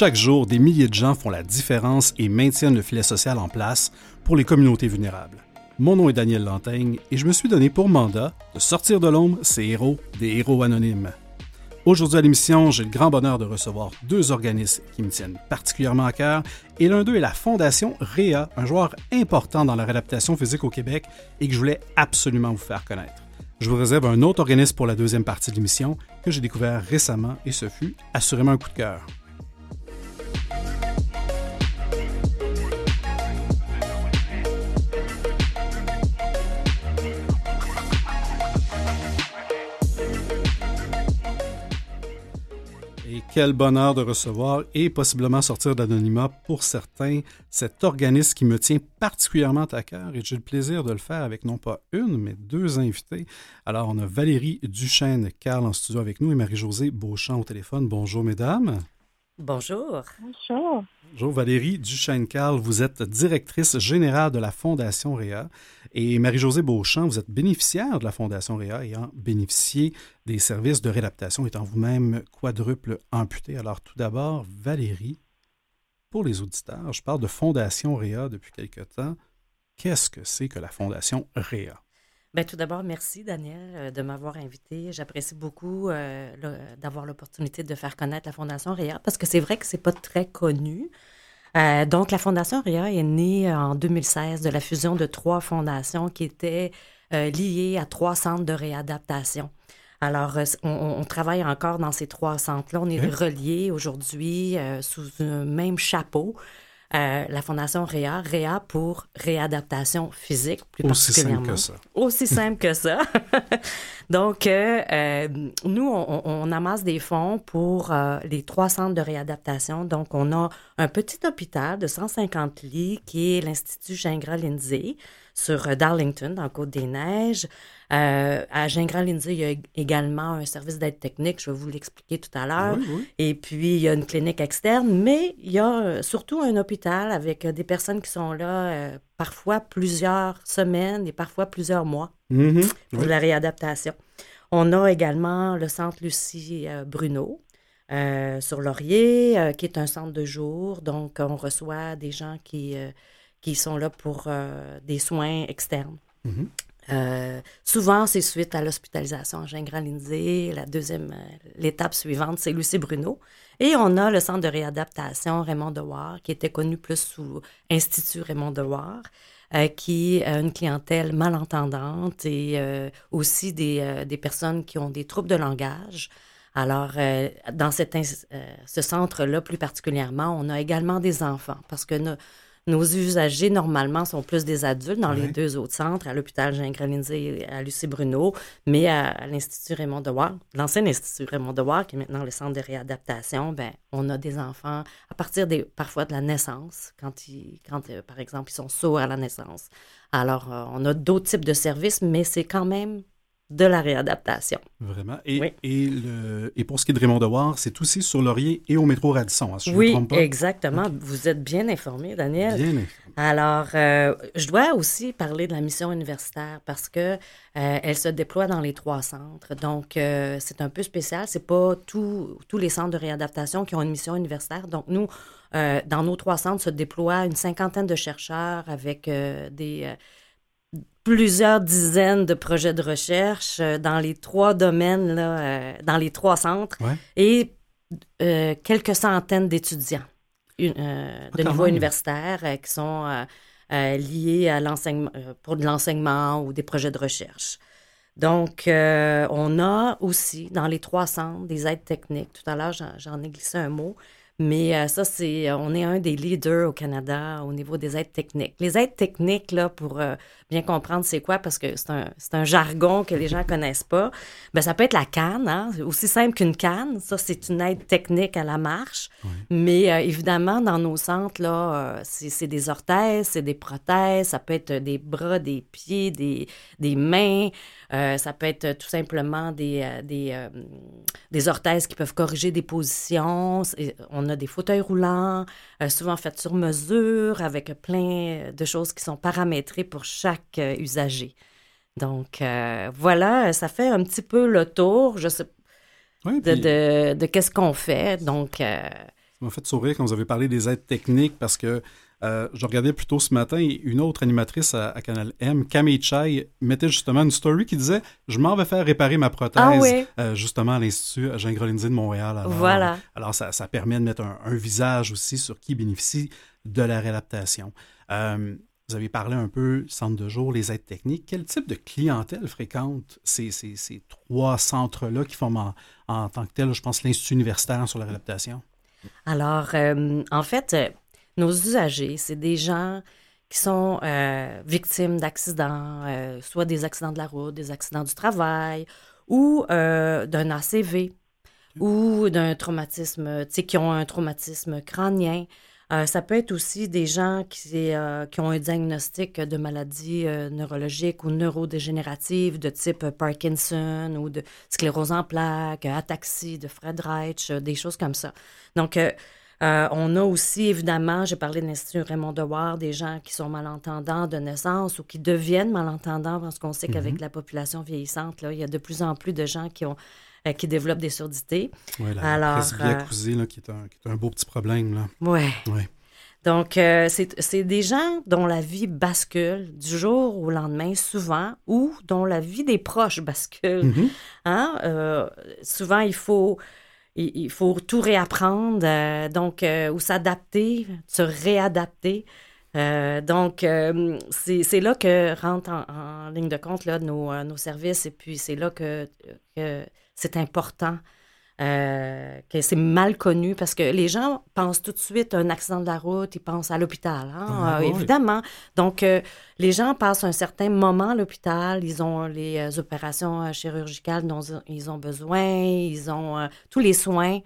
Chaque jour, des milliers de gens font la différence et maintiennent le filet social en place pour les communautés vulnérables. Mon nom est Daniel Lantaigne et je me suis donné pour mandat de sortir de l'ombre ces héros des héros anonymes. Aujourd'hui à l'émission, j'ai le grand bonheur de recevoir deux organismes qui me tiennent particulièrement à cœur et l'un d'eux est la Fondation REA, un joueur important dans la réadaptation physique au Québec et que je voulais absolument vous faire connaître. Je vous réserve un autre organisme pour la deuxième partie de l'émission que j'ai découvert récemment et ce fut assurément un coup de cœur. Quel bonheur de recevoir et possiblement sortir d'anonymat pour certains cet organisme qui me tient particulièrement à cœur et j'ai le plaisir de le faire avec non pas une, mais deux invités. Alors, on a Valérie Duchesne-Carl en studio avec nous et Marie-Josée Beauchamp au téléphone. Bonjour, mesdames. Bonjour. Bonjour. Bonjour Valérie Duchesne-Carl, vous êtes directrice générale de la Fondation REA et Marie-Josée Beauchamp, vous êtes bénéficiaire de la Fondation REA ayant bénéficié des services de réadaptation étant vous-même quadruple amputé. Alors tout d'abord, Valérie, pour les auditeurs, je parle de Fondation REA depuis quelque temps. Qu'est-ce que c'est que la Fondation REA? Bien, tout d'abord, merci Daniel euh, de m'avoir invité. J'apprécie beaucoup euh, d'avoir l'opportunité de faire connaître la Fondation RIA parce que c'est vrai que c'est pas très connu. Euh, donc, la Fondation RIA est née en 2016 de la fusion de trois fondations qui étaient liées à trois centres de réadaptation. Alors, on, travaille encore dans ces trois centres-là. On est reliés aujourd'hui sous un même chapeau. Euh, la Fondation REA, REA pour réadaptation physique, plus Aussi simple que ça. Aussi simple que ça. Donc, euh, euh, nous, on, amasse des fonds pour les trois centres de réadaptation. Donc, on a un petit hôpital de 150 lits qui est l'Institut Gingras-Lindsay sur Darlington, dans Côte-des-Neiges. Euh, à Gingras-Lindsay, il y a également un service d'aide technique, je vais vous l'expliquer tout à l'heure. Et puis, il y a une clinique externe, mais il y a euh, surtout un hôpital avec euh, des personnes qui sont là parfois plusieurs semaines et parfois plusieurs mois mm-hmm. pour la réadaptation. On a également le centre Lucie Bruno. sur Laurier, qui est un centre de jour. Donc, on reçoit des gens qui, qui sont là pour des soins externes. Mm-hmm. Euh, souvent, c'est suite à l'hospitalisation Gingras-Lindsay. La deuxième, euh, l'étape suivante, c'est Lucie Bruno. Et on a le centre de réadaptation Raymond Dewar, qui était connu plus sous Institut Raymond Dewar, euh, qui a une clientèle malentendante et aussi des, personnes qui ont des troubles de langage. Alors, dans ce centre-là, plus particulièrement, on a également des enfants parce que nos usagers, normalement, sont plus des adultes dans les deux autres centres, à l'hôpital Gingras-Lindsay et à Lucie Bruno, mais à, l'Institut Raymond Dewar, l'ancien Institut Raymond Dewar, qui est maintenant le centre de réadaptation, ben, on a des enfants à partir des, parfois de la naissance, quand, ils, quand euh, par exemple, ils sont sourds à la naissance. Alors, euh, on a d'autres types de services, mais c'est quand même de la réadaptation. Vraiment. Et, et, le, et, pour ce qui est de Raymond Dewar, c'est aussi sur Laurier et au métro Radisson, hein, si oui, je ne me trompe pas. exactement. Vous êtes bien informé, Daniel. Bien informé. Alors, euh, je dois aussi parler de la mission universitaire parce que euh, elle se déploie dans les trois centres. Donc, euh, c'est un peu spécial. C'est pas tous les centres de réadaptation qui ont une mission universitaire. Donc, nous, dans nos trois centres se déploient une cinquantaine de chercheurs avec des plusieurs dizaines de projets de recherche euh, dans les trois domaines, là, euh, dans les trois centres, et euh, quelques centaines d'étudiants ah, de niveau universitaire qui sont liés à l'enseignement, pour de l'enseignement ou des projets de recherche. Donc, on a aussi dans les trois centres des aides techniques. Tout à l'heure, j'en ai glissé un mot. Mais euh, ça, c'est, euh, on est un des leaders au Canada au niveau des aides techniques. Les aides techniques, là, pour euh, bien comprendre c'est quoi, parce que c'est un, un jargon que les gens connaissent pas, ben, ça peut être la canne, hein, aussi simple qu'une canne. Ça, c'est une aide technique à la marche. Mais évidemment, dans nos centres, là, c'est, c'est des orthèses, c'est des prothèses, ça peut être des bras, des pieds, des, des mains. Euh, ça peut être tout simplement des, euh, des, euh, des, orthèses qui peuvent corriger des positions. On a des fauteuils roulants, souvent faits sur mesure, avec plein de choses qui sont paramétrées pour chaque usager. Donc, voilà, ça fait un petit peu le tour, je sais, de, de, de qu'est-ce qu'on fait. Donc, m'a fait sourire quand vous avez parlé des aides techniques parce que euh, je regardais plus tôt ce matin une autre animatrice à, Canal M, Camille Chai, mettait justement une story qui disait Je m'en vais faire réparer ma prothèse, ah euh, justement à l'Institut Jean Grolinzé de Montréal. Alors, voilà. Alors, ça, permet de mettre un, visage aussi sur qui bénéficie de la réadaptation. Euh, vous avez parlé un peu centre de jour, les aides techniques. Quel type de clientèle fréquente ces, ces, ces trois centres-là qui forment en, tant que tel, je pense, l'Institut universitaire sur la réadaptation? Alors, en fait, nos usagers, c'est des gens qui sont euh, victimes d'accidents, euh, soit des accidents de la route, des accidents du travail, ou euh, d'un ACV, ou d'un traumatisme, tu sais, qui ont un traumatisme crânien. ça peut être aussi des gens qui, qui ont un diagnostic de maladie neurologique ou neurodégénérative de type Parkinson ou de sclérose en plaques, ataxie de Fred Reich, des choses comme ça. Donc, euh, on a aussi, évidemment, j'ai parlé de l'Institut Raymond Dewar, des gens qui sont malentendants de naissance ou qui deviennent malentendants parce qu'on sait qu'avec mhm. la population vieillissante, là, il y a de plus en plus de gens qui ont euh, qui développent des surdités. Oui, la Alors, euh, qui, est un, qui est un beau petit problème. Oui. Ouais. Donc, c'est des gens dont la vie bascule du jour au lendemain, souvent, ou dont la vie des proches bascule. Mhm. hein? souvent, il faut il, faut tout réapprendre, euh, donc, euh, ou s'adapter, se réadapter. Euh, donc, c'est là que rentre en, ligne de compte là, nos, nos services et puis c'est là que c'est important euh, que c'est mal connu parce que les gens pensent tout de suite à un accident de la route, ils pensent à l'hôpital, hein, ah, euh, évidemment. Donc, euh, les gens passent un certain moment à l'hôpital, ils ont les opérations chirurgicales dont ils ont besoin, ils ont tous les soins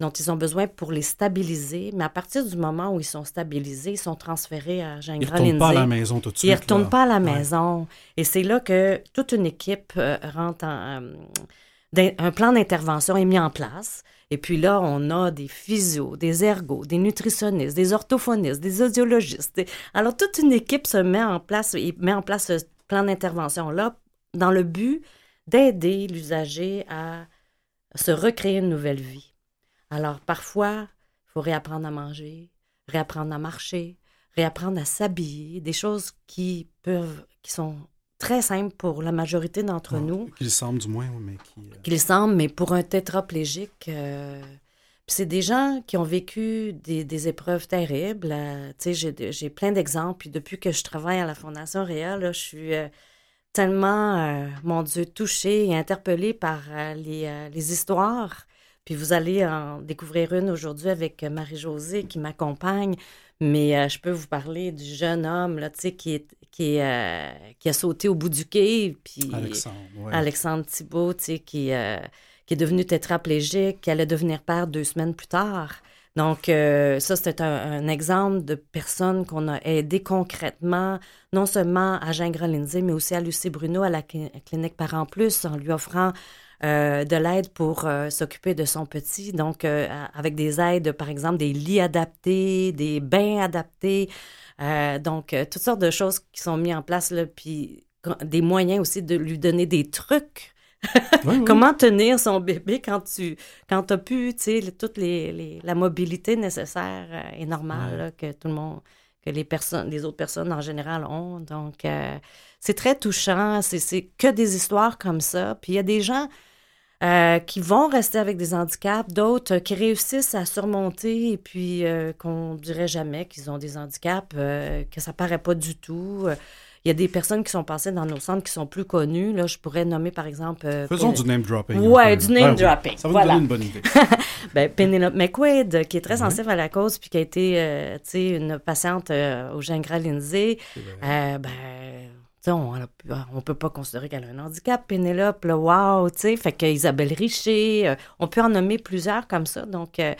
dont ils ont besoin pour les stabiliser. Mais à partir du moment où ils sont stabilisés, ils sont transférés à Jean Ils ne retournent pas à la maison tout de suite. Ils ne retournent pas à la maison. Et c'est là que toute une équipe rentre en un plan d'intervention est mis en place. Et puis là, on a des physios, des ergos, des nutritionnistes, des orthophonistes, des audiologistes. Alors, toute une équipe se met en place et met en place ce plan d'intervention-là dans le but d'aider l'usager à se recréer une nouvelle vie. Alors, parfois, il faut réapprendre à manger, réapprendre à marcher, réapprendre à s'habiller, des choses qui peuvent, qui sont très simple pour la majorité d'entre nous. Qu'il semble du moins, mais qui... Euh, qu'il semble, mais pour un tétraplégique, euh, c'est des gens qui ont vécu des, épreuves terribles. Euh, tu sais, j'ai plein d'exemples. Puis depuis que je travaille à la Fondation Réal, je suis tellement, mon Dieu, touchée et interpellée par les, les histoires. Puis vous allez en découvrir une aujourd'hui avec Marie-Josée qui m'accompagne. Mais je peux vous parler du jeune homme là, qui, est, qui, euh, qui a sauté au bout du quai. Puis Alexandre, Alexandre Thibault, qui, euh, qui est devenu tétraplégique, qui allait devenir père deux semaines plus tard. Donc, euh, ça, c'était un, exemple de personnes qu'on a aidées concrètement, non seulement à Jean Lindsay, mais aussi à Lucie Bruno à la clinique Parents Plus, en lui offrant de l'aide pour s'occuper de son petit. Donc, avec des aides, par exemple, des lits adaptés, des bains adaptés, euh, donc, euh, toutes sortes de choses qui sont mises en place, là, puis des moyens aussi de lui donner des trucs. Comment tenir son bébé quand tu quand as pu, tu sais, toute les, la mobilité nécessaire euh, et normale que tout le monde, que les personnes, les autres personnes en général ont. Donc, c'est très touchant. C'est que des histoires comme ça. Puis il y a des gens euh, qui vont rester avec des handicaps, d'autres qui réussissent à surmonter et puis euh, qu'on dirait jamais qu'ils ont des handicaps, euh, que ça paraît pas du tout. Il y a des personnes qui sont passées dans nos centres qui sont plus connues. Là, je pourrais nommer par exemple. Faisons du name dropping. Ouais, du name dropping. Ça va nous donner une bonne idée. ben, Penelope McQuaid, qui est très sensible à la cause, puis qui a été, tu sais, une patiente au Gingras Lindsay. ben on ne peut pas considérer qu'elle a un handicap, Pénélope, le wow, tu sais, fait qu'Isabelle Richer, euh, on peut en nommer plusieurs comme ça, donc... Euh,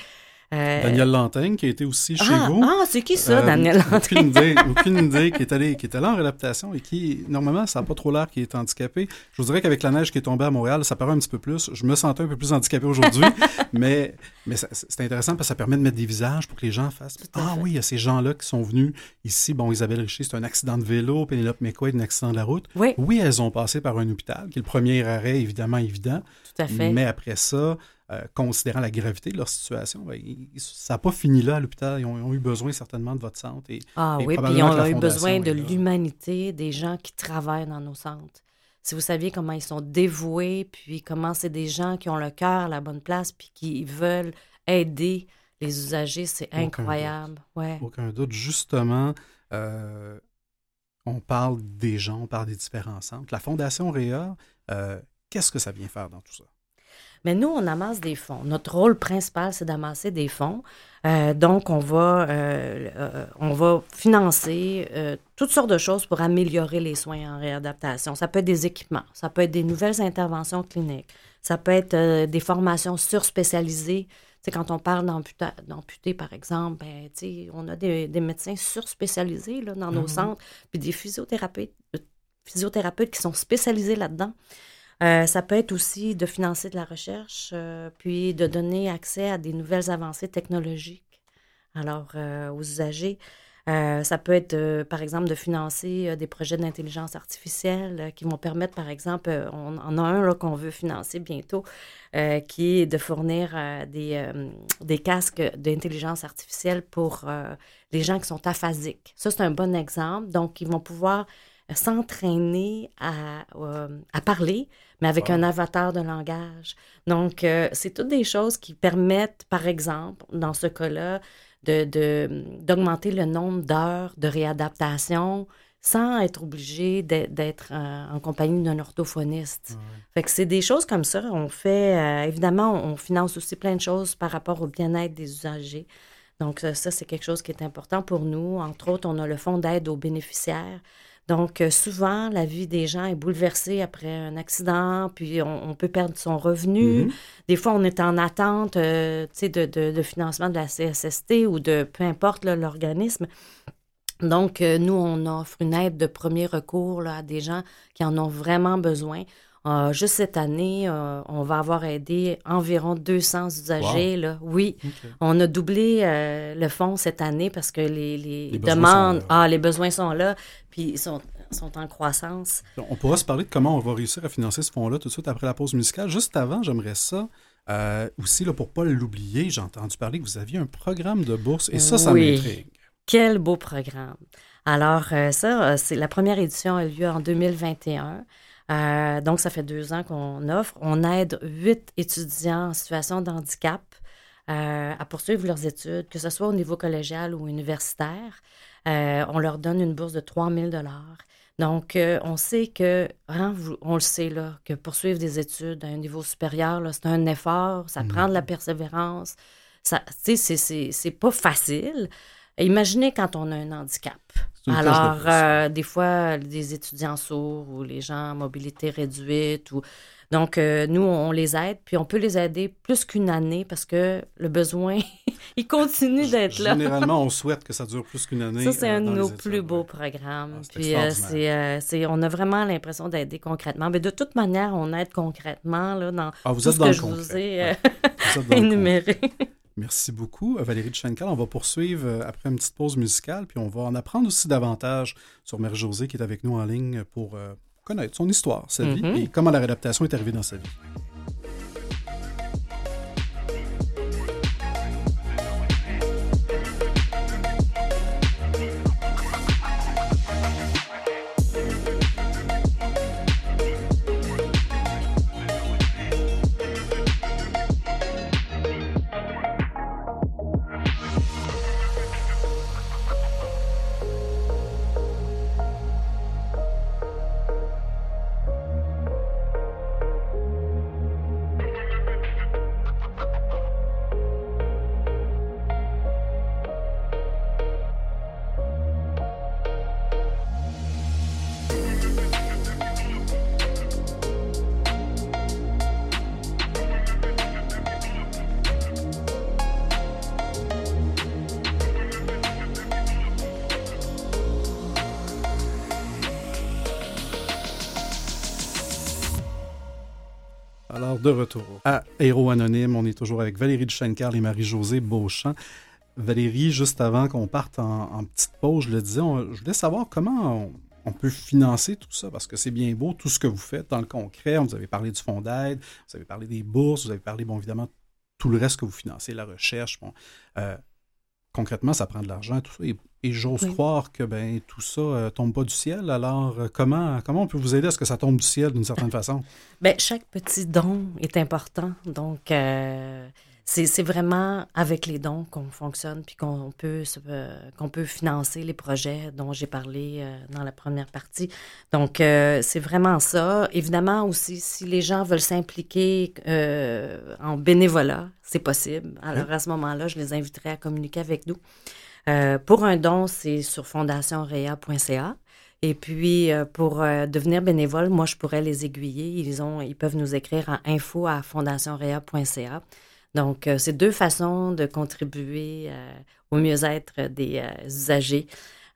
euh, Daniel Lantaigne, qui a été aussi chez ah, vous. Ah, c'est qui ça, euh, Daniel Lantaigne? Aucune idée, aucune idée, qui est allé, qui est allé en réadaptation et qui, normalement, ça n'a pas trop l'air qu'il est handicapé. Je vous dirais qu'avec la neige qui est tombée à Montréal, ça paraît un petit peu plus. Je me sentais un peu plus handicapé aujourd'hui, mais, mais c'est intéressant parce que ça permet de mettre des visages pour que les gens fassent Ah oui, il y a ces gens-là qui sont venus ici. Bon, Isabelle Richer, c'est un accident de vélo. Pénélope McQuaid, un accident de la route. Oui. Oui, elles ont passé par un hôpital, qui est le premier arrêt, évidemment, évident. Tout à fait. Mais après ça, euh, considérant la gravité de leur situation, ben, ça n'a pas fini là à l'hôpital. Ils, ont, eu besoin certainement de votre centre. Et, ah oui, puis ils ont eu besoin de l'humanité des gens qui travaillent dans nos centres. Si vous saviez comment ils sont dévoués, puis comment c'est des gens qui ont le cœur à la bonne place, puis qui veulent aider les usagers, c'est incroyable. Aucun doute. Ouais. Aucun doute. Justement, euh, on parle des gens, on parle des différents centres. La Fondation Réa, euh, qu'est-ce que ça vient faire dans tout ça? Mais nous, on amasse des fonds. Notre rôle principal, c'est d'amasser des fonds. Euh, donc, on va, on va financer toutes sortes de choses pour améliorer les soins en réadaptation. Ça peut être des équipements, ça peut être des nouvelles interventions cliniques, ça peut être des formations surspécialisées c'est quand on parle d'amputé, par exemple, ben, on a des, médecins surspécialisés là, dans nos mm-hmm. centres, puis des physiothérapeutes, euh, physiothérapeutes qui sont spécialisés là-dedans. Euh, ça peut être aussi de financer de la recherche, euh, puis de donner accès à des nouvelles avancées technologiques alors aux usagers. Euh, ça peut être, euh, par exemple, de financer euh, des projets d'intelligence artificielle qui vont permettre, par exemple, on en a un qu'on veut financer bientôt, qui est de fournir des, des casques d'intelligence artificielle pour les gens qui sont aphasiques. Ça, c'est un bon exemple. Donc, ils vont pouvoir s'entraîner à, parler, mais avec un avatar de langage. Donc, c'est toutes des choses qui permettent, par exemple, dans ce cas-là, d'augmenter de, le nombre d'heures de réadaptation sans être obligé d'être euh, en compagnie d'un orthophoniste. Fait que c'est des choses comme ça. On fait, euh, évidemment, on finance aussi plein de choses par rapport au bien-être des usagers. Donc, ça, c'est quelque chose qui est important pour nous. Entre autres, on a le fonds d'aide aux bénéficiaires. Donc, euh, souvent, la vie des gens est bouleversée après un accident, puis on, peut perdre son revenu. Mm-hmm. Des fois, on est en attente euh, de, de, financement de la CSST ou de peu importe l'organisme. Donc, euh, nous, on offre une aide de premier recours à des gens qui en ont vraiment besoin. Juste cette année, on va avoir aidé environ 200 usagers. Là. Oui, on a doublé le fonds cette année parce que les, demandes, ah, les besoins sont là puis ils sont, sont en croissance. On pourra se parler de comment on va réussir à financer ce fonds-là tout de suite après la pause musicale. Juste avant, j'aimerais ça. Euh, aussi, là, pour ne pas l'oublier, j'ai entendu parler que vous aviez un programme de bourse et ça, ça oui. m'intrigue. Quel beau programme. Alors, euh, ça, euh, c'est la première édition a lieu en 2021. Donc, ça fait deux ans qu'on offre. On aide huit étudiants en situation de handicap à poursuivre leurs études, que ce soit au niveau collégial ou universitaire. Euh, on leur donne une bourse de 3 000 donc, euh, on sait que, hein, on le sait, là, que poursuivre des études à un niveau supérieur, c'est un effort, ça prend de la persévérance. Ça, c'est pas facile. Imaginez quand on a un handicap. Alors, euh, des fois, des étudiants sourds ou les gens à mobilité réduite ou donc, euh, nous, on les aide, puis on peut les aider plus qu'une année parce que le besoin, il continue d'être là. Généralement, on souhaite que ça dure plus qu'une année. Ça, c'est euh, un de nos plus beaux programmes. Ah, puis, c'est, on a vraiment l'impression d'aider concrètement. Mais de toute manière, on aide concrètement là, dans ah, tout ce que je vous ai énuméré. Merci beaucoup, Valérie de On va poursuivre après une petite pause musicale, puis on va en apprendre aussi davantage sur Mère Josée qui est avec nous en ligne pour connaître son histoire, sa vie, mm-hmm. et comment la réadaptation est arrivée dans sa vie. De retour à Héros Anonyme. On est toujours avec Valérie Duchesne-Carl et Marie-Josée Beauchamp. Valérie, juste avant qu'on parte en, petite pause, je le disais, je voulais savoir comment on, peut financer tout ça, parce que c'est bien beau tout ce que vous faites dans le concret. Vous avez parlé du fonds d'aide, vous avez parlé des bourses, vous avez parlé, bon, évidemment, tout le reste que vous financez, la recherche. Bon, concrètement, ça prend de l'argent, tout ça. Et, j'ose croire que ben, tout ça ne tombe pas du ciel. Alors, comment, comment on peut vous aider à ce que ça tombe du ciel d'une certaine façon? Bien, chaque petit don est important. Donc, c'est vraiment avec les dons qu'on fonctionne puis qu'on peut, euh, qu'on peut financer les projets dont j'ai parlé euh, dans la première partie. Donc, euh, c'est vraiment ça. Évidemment aussi, si les gens veulent s'impliquer en bénévolat, c'est possible. Alors, à ce moment-là, je les inviterai à communiquer avec nous. pour un don, c'est sur fondationrea.ca. Et puis, pour devenir bénévole, moi, je pourrais les aiguiller. Ils, ont, ils peuvent nous écrire à info à fondationrea.ca. Donc, euh, c'est deux façons de contribuer euh, au mieux-être des euh, usagers.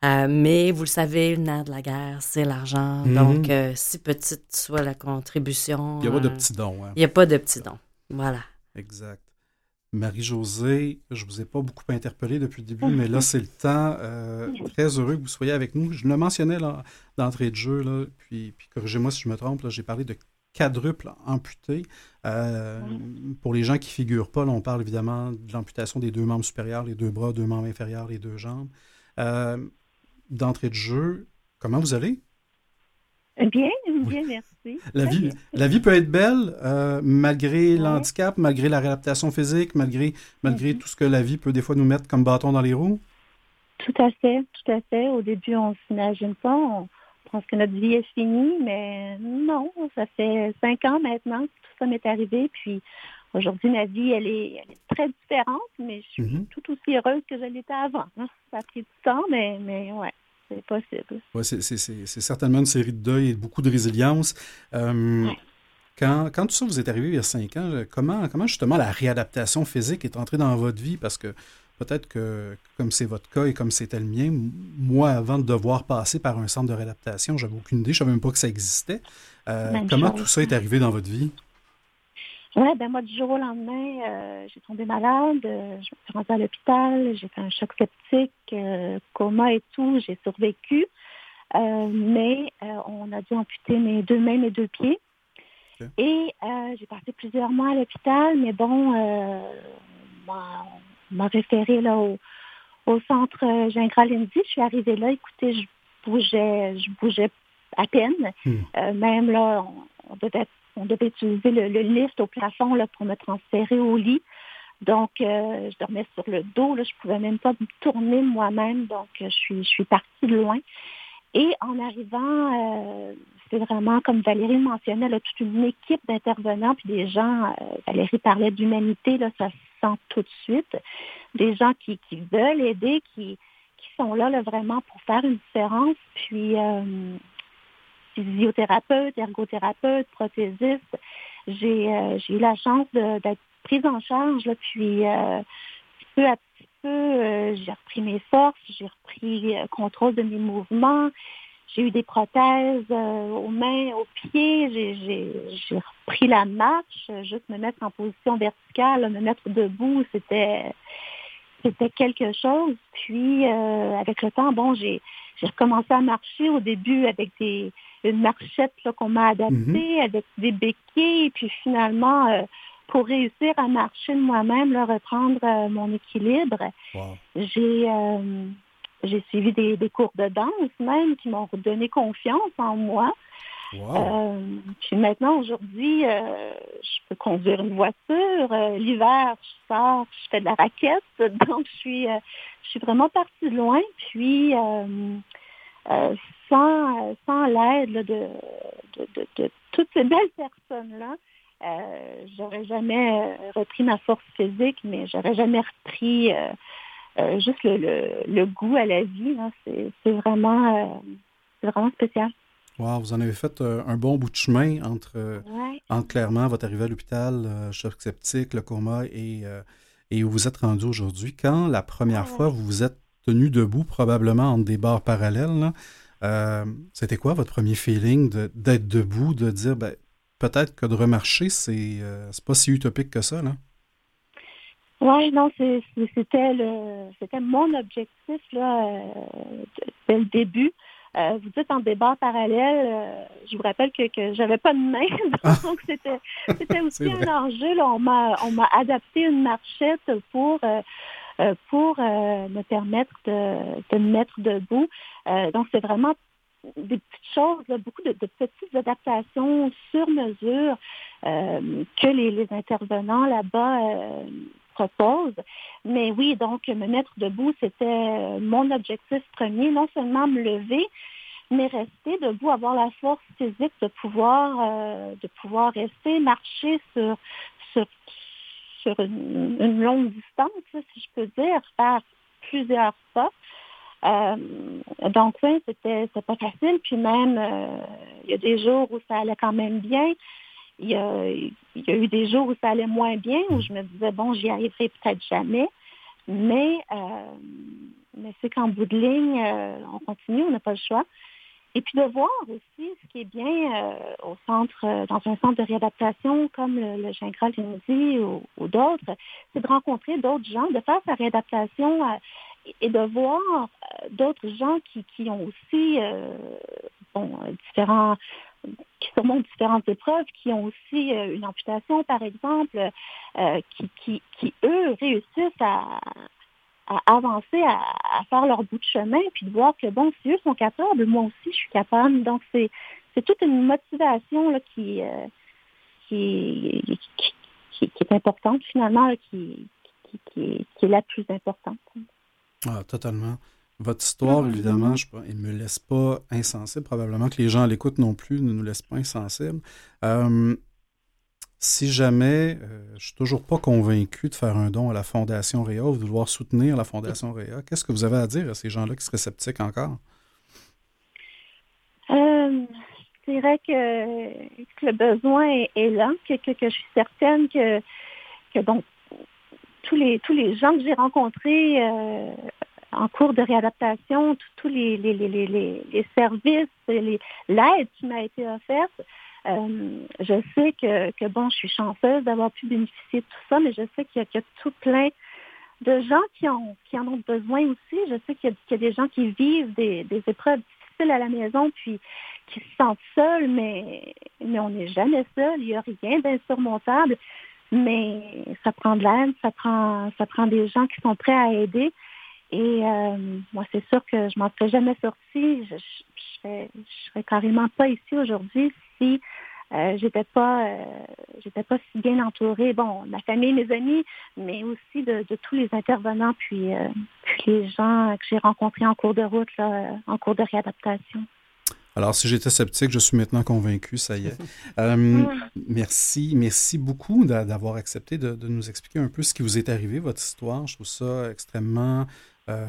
mais vous le savez, le nerf de la guerre, c'est l'argent. Mhm. Donc, si petite soit la contribution. Il n'y a pas de petits dons. Hein. Il n'y a pas de petits dons. Voilà. Exact. Marie-Josée, je ne vous ai pas beaucoup interpellé depuis le début, mais là, c'est le temps. très heureux que vous soyez avec nous. Je le mentionnais d'entrée de jeu, là, puis, puis corrigez-moi si je me trompe, j'ai parlé de quadruple amputé. Euh, pour les gens qui ne figurent pas, on parle évidemment de l'amputation des deux membres supérieurs, les deux bras, deux membres inférieurs, les deux jambes. Euh, d'entrée de jeu, comment vous allez? Bien, bien, merci. La vie, la vie peut être belle euh, malgré l'handicap, malgré la réadaptation physique, malgré, malgré mhm. tout ce que la vie peut des fois nous mettre comme bâton dans les roues? Tout à fait, tout à fait. Au début, on ne s'imagine pas. On, pense que notre vie est finie, mais non, ça fait cinq ans maintenant que tout ça m'est arrivé. Puis aujourd'hui, ma vie, elle est, très différente, mais je suis mhm. tout aussi heureuse que je l'étais avant. Hein. Ça a pris du temps, mais, mais ouais. C'est possible. Oui, c'est certainement une série de deuil et beaucoup de résilience. Euh, quand, quand, tout ça vous est arrivé il y a cinq ans, comment, comment justement la réadaptation physique est entrée dans votre vie? Parce que Peut-être que, comme c'est votre cas et comme c'était le mien, moi, avant de devoir passer par un centre de réadaptation, j'avais aucune idée, je ne savais même pas que ça existait. Euh, comment tout ça est arrivé dans votre vie? Oui, ben moi, du jour au lendemain, euh, j'ai tombé malade, euh, je me suis rendue à l'hôpital, j'ai fait un choc septique, coma et tout, j'ai survécu. mais on a dû amputer mes deux mains, mes deux pieds. Et j'ai passé plusieurs mois à l'hôpital, mais bon, moi, m'a référé là au, au centre euh, Gingras Je suis arrivée là, écoutez, je bougeais, je bougeais à peine. Hmm. Euh, même là, on, devait, on devait utiliser le, lift au plafond là, pour me transférer au lit. Donc, euh, je dormais sur le dos. Là, je pouvais même pas me tourner moi-même. Donc, je suis, je suis partie de loin. Et en arrivant, c'est vraiment, comme Valérie le mentionnait, là, toute une équipe d'intervenants, puis des gens, Valérie parlait d'humanité, là, ça tout de suite, des gens qui, veulent aider, qui, qui sont là, vraiment pour faire une différence. Puis, euh, physiothérapeute, ergothérapeute, prothésiste, j'ai euh, eu la chance d'être prise en charge, là, puis euh, peu à petit peu, j'ai repris mes forces, j'ai repris contrôle de mes mouvements, j'ai eu des prothèses euh, aux mains, aux pieds. J'ai repris la marche, juste me mettre en position verticale, me mettre debout, c'était c'était quelque chose. Puis euh, avec le temps, bon, j'ai recommencé à marcher au début avec des une marchette qu'on m'a adaptée, mm-hmm. avec des béquilles, puis finalement, euh, pour réussir à marcher de moi-même, reprendre mon équilibre, j'ai j'ai suivi des, cours de danse même qui m'ont donné confiance en moi. Euh, puis maintenant, aujourd'hui, euh, je peux conduire une voiture. Euh, l'hiver, je sors, je fais de la raquette. Donc, je suis, je suis vraiment partie de loin. Puis, sans, sans l'aide de, de, de, toutes ces belles personnes-là, j'aurais jamais repris ma force physique, mais j'aurais jamais repris euh, juste le, goût à la vie. C'est vraiment, euh, vraiment spécial. Wow, vous en avez fait euh, un bon bout de chemin entre, entre clairement votre arrivée à l'hôpital, choc sceptique, le coma et, et où vous êtes rendu aujourd'hui. Quand la première fois vous vous êtes tenu debout, probablement entre des barres parallèles, c'était quoi votre premier feeling d'être debout, de dire ben, peut-être que de remarcher, c'est pas si utopique que ça, là? Oui, non, c'était le c'était mon objectif là euh, dès le début. Euh, vous dites en débat parallèle, euh, je vous rappelle que, que j'avais pas de main, Ah. donc c'était c'était aussi un enjeu. là. On m'a on m'a adapté une marchette pour euh, euh, pour euh, me permettre de, de me mettre debout. Euh, donc c'est vraiment des petites choses, beaucoup de, petites adaptations sur mesure euh, que les, intervenants là-bas euh, proposent. Mais oui, donc me mettre debout, c'était euh, mon objectif premier, non seulement me lever, mais rester debout, avoir la force physique de pouvoir euh, de pouvoir rester, marcher sur sur, sur une, une longue distance, si je peux dire, faire plusieurs pas. Euh, donc oui, c'était pas facile. Puis même, euh, il y a des jours où ça allait quand même bien. Il y, a, y a eu des jours où ça allait moins bien, où je me disais, bon, j'y arriverai peut-être jamais. Mais, euh, mais c'est qu'en bout de ligne, euh, on continue, on n'a pas le choix. Et puis de voir aussi ce qui est bien euh, au centre, dans un centre de réadaptation comme le, le Gingras ou, ou d'autres, c'est de rencontrer d'autres gens, de faire sa réadaptation et de voir euh, d'autres gens qui, qui ont aussi euh, bon, euh, différents qui surmontent différentes épreuves, qui ont aussi euh, une amputation, par exemple, euh, qui, qui, qui, eux, réussissent à, à avancer, à, à, faire leur bout de chemin, puis de voir que, bon, si eux sont capables, moi aussi, je suis capable. Donc, c'est, c'est toute une motivation là, qui, euh, qui, qui, qui, est importante, finalement, là, qui, qui, qui est la plus importante. Ah, totalement. Votre histoire, Mhm. évidemment, je ne me laisse pas insensible. Probablement que les gens à l'écoute non plus ne nous laissent pas insensibles. Euh, si jamais, euh, je suis toujours pas convaincu de faire un don à la Fondation Réa ou de vouloir soutenir la Fondation Réa, qu'est-ce que vous avez à dire à ces gens-là qui seraient sceptiques encore? Euh, je dirais que, que le besoin est, est là, que, que, que, je suis certaine que, que donc, tous les, tous les gens que j'ai rencontrés euh, en cours de réadaptation, tous les, les, les, les, les services, l'aide qui m'a été offerte, euh, je sais que, que, bon, je suis chanceuse d'avoir pu bénéficier de tout ça, mais je sais qu'il y y a tout plein de gens qui en, qui en ont besoin aussi. Je sais qu'il y y a des gens qui vivent des, des épreuves difficiles à la maison, puis qui se sentent seuls, mais, mais on n'est jamais seul. Il n'y a rien d'insurmontable. Mais ça prend de l'aide, ça prend, ça prend des gens qui sont prêts à aider. Et euh, moi, c'est sûr que je m'en serais jamais sortie. Je, je, je, serais, je serais carrément pas ici aujourd'hui si euh, j'étais pas euh, j'étais pas si bien entourée. Bon, ma famille, mes amis, mais aussi de, de tous les intervenants, puis, euh, puis les gens que j'ai rencontrés en cours de route, là, en cours de réadaptation. Alors, si j'étais sceptique, je suis maintenant convaincu, ça y est. Euh, merci, merci beaucoup d'avoir accepté de, de, nous expliquer un peu ce qui vous est arrivé, votre histoire. Je trouve ça extrêmement... Euh,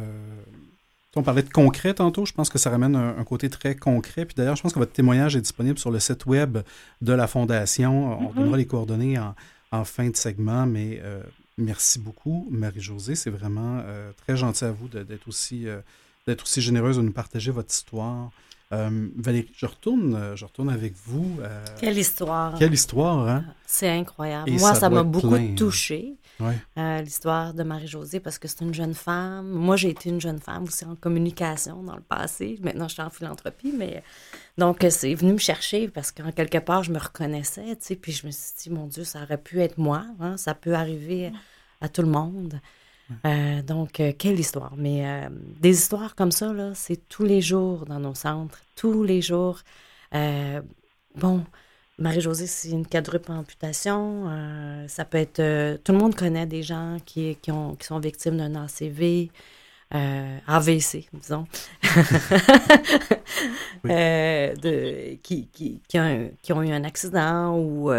on parlait de concret tantôt, je pense que ça ramène un, un côté très concret. Puis d'ailleurs, je pense que votre témoignage est disponible sur le site web de la Fondation. On mm -hmm. donnera les coordonnées en, en, fin de segment, mais euh, merci beaucoup, Marie-Josée. C'est vraiment euh, très gentil à vous d'être aussi, d'être aussi généreuse de nous partager votre histoire. Euh, Valérie, je retourne, euh, je retourne avec vous. Euh, quelle histoire. Quelle histoire, hein? C'est incroyable. Et Moi, ça m'a beaucoup plein, touchée, ouais. l'histoire de Marie-Josée, parce que c'est une jeune femme. Moi, j'ai été une jeune femme aussi en communication dans le passé. Maintenant, je suis en philanthropie, mais donc, c'est venu me chercher parce qu'en quelque part, je me reconnaissais, tu sais, puis je me suis dit, mon Dieu, ça aurait pu être moi, hein? ça peut arriver à tout le monde. Euh, donc, euh, quelle histoire. Mais euh, des histoires comme ça, là, c'est tous les jours dans nos centres, tous les jours. bon, Marie-Josée, c'est une quadruple amputation. ça peut être... tout le monde connaît des gens qui, qui, ont, qui sont victimes d'un ACV, AVC, disons, oui. de, qui, qui, qui, ont, qui, ont, eu un accident ou...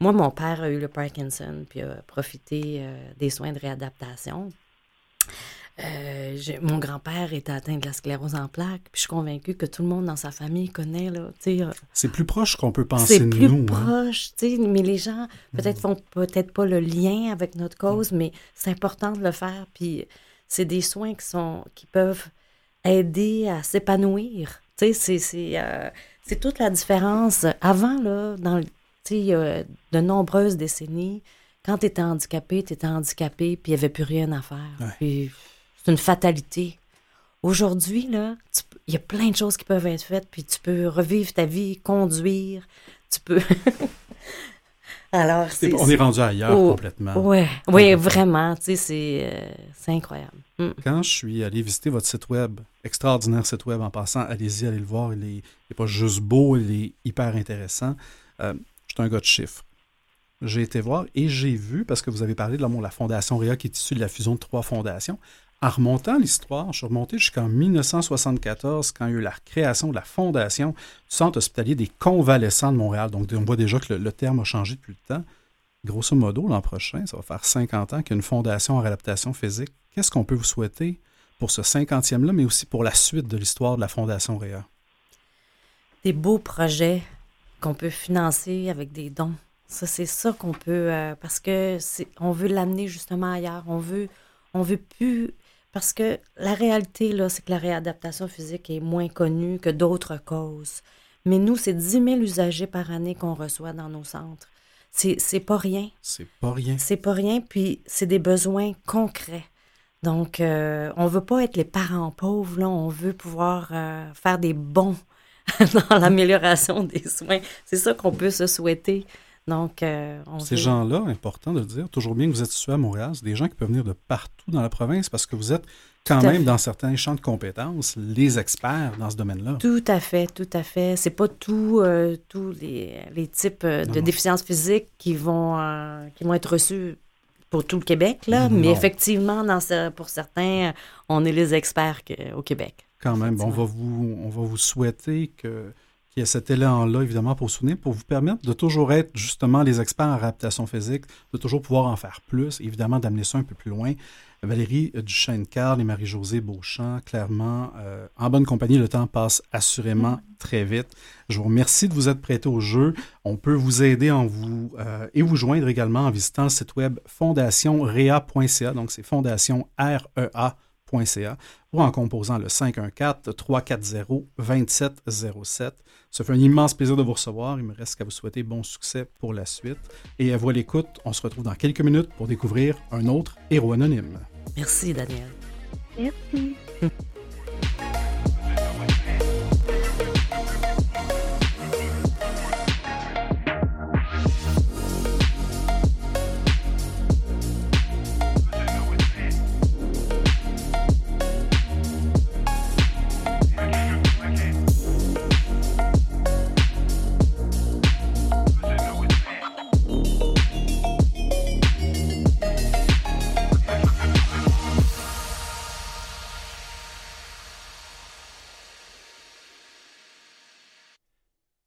moi, mon père a eu le Parkinson puis a profité des soins de réadaptation. Euh, mon grand-père était atteint de la sclérose en plaques, puis je suis convaincue que tout le monde dans sa famille connaît. Là, c'est plus proche qu'on peut penser de nous. C'est plus proche, hein? mais les gens peut-être font peut-être pas le lien avec notre cause, mais c'est important de le faire. Puis c'est des soins qui, sont, qui peuvent aider à s'épanouir. C'est, c'est, euh, c'est toute la différence. Avant, là, dans euh, de nombreuses décennies, quand tu étais handicapé, tu étais handicapé, puis il n'y avait plus rien à faire. Ouais. Puis c'est une fatalité. Aujourd'hui, là, il y a plein de choses qui peuvent être faites, puis tu peux revivre ta vie, conduire, tu peux. Alors, c'est, on est rendu ailleurs oh, complètement. Ouais, oui, vraiment, tu sais, euh, c'est, incroyable. Mm. Quand je suis allé visiter votre site web, extraordinaire site web en passant, allez-y, allez le voir, il n'est pas juste beau, il est hyper intéressant. Euh, je suis un gars de chiffres. J'ai été voir et j'ai vu, parce que vous avez parlé de la, la Fondation REA qui est issue de la fusion de trois fondations, en remontant l'histoire, je suis remonté jusqu'en 1974, quand il y a eu la création de la fondation du Centre hospitalier des convalescents de Montréal. Donc, on voit déjà que le, terme a changé depuis le temps. Grosso modo, l'an prochain, ça va faire 50 ans qu'il y a une fondation en réadaptation physique. Qu'est-ce qu'on peut vous souhaiter pour ce 50e-là, mais aussi pour la suite de l'histoire de la Fondation REA? Des beaux projets qu'on peut financer avec des dons. Ça, c'est ça qu'on peut, euh, parce que on veut l'amener justement ailleurs. On veut, on veut plus parce que la réalité, là, c'est que la réadaptation physique est moins connue que d'autres causes. Mais nous, c'est 10 000 usagers par année qu'on reçoit dans nos centres. C'est, c'est pas rien. C'est pas rien. C'est pas rien, puis c'est des besoins concrets. Donc, euh, on veut pas être les parents pauvres, là. On veut pouvoir euh, faire des bons dans l'amélioration des soins. C'est ça qu'on peut se souhaiter. Donc, euh, Ces gens-là, important de le dire, toujours bien que vous êtes situé à Montréal, c'est des gens qui peuvent venir de partout dans la province parce que vous êtes quand même dans certains champs de compétences, les experts dans ce domaine-là. Tout à fait, tout à fait. C'est pas tous euh, tous les, les, types euh, de déficiences physiques qui vont, qui vont être reçus pour tout le Québec, là, mais effectivement, dans pour certains, on est les experts au Québec. Quand même, on, va vous, on va vous souhaiter que il y a cet élan-là, évidemment, pour soutenir, pour vous permettre de toujours être justement les experts en réadaptation physique, de toujours pouvoir en faire plus, évidemment, d'amener ça un peu plus loin. Valérie Duchesne-Carl et Marie-Josée Beauchamp, clairement, euh, en bonne compagnie, le temps passe assurément très vite. Je vous remercie de vous être prêté au jeu. On peut vous aider en vous euh, et vous joindre également en visitant le site web fondationrea.ca, donc c'est fondation REA ou en composant le 514-340-2707. Ça fait un immense plaisir de vous recevoir. Il me reste qu'à vous souhaiter bon succès pour la suite. Et à vous à l'écoute, on se retrouve dans quelques minutes pour découvrir un autre héros anonyme. Merci, Daniel. Merci.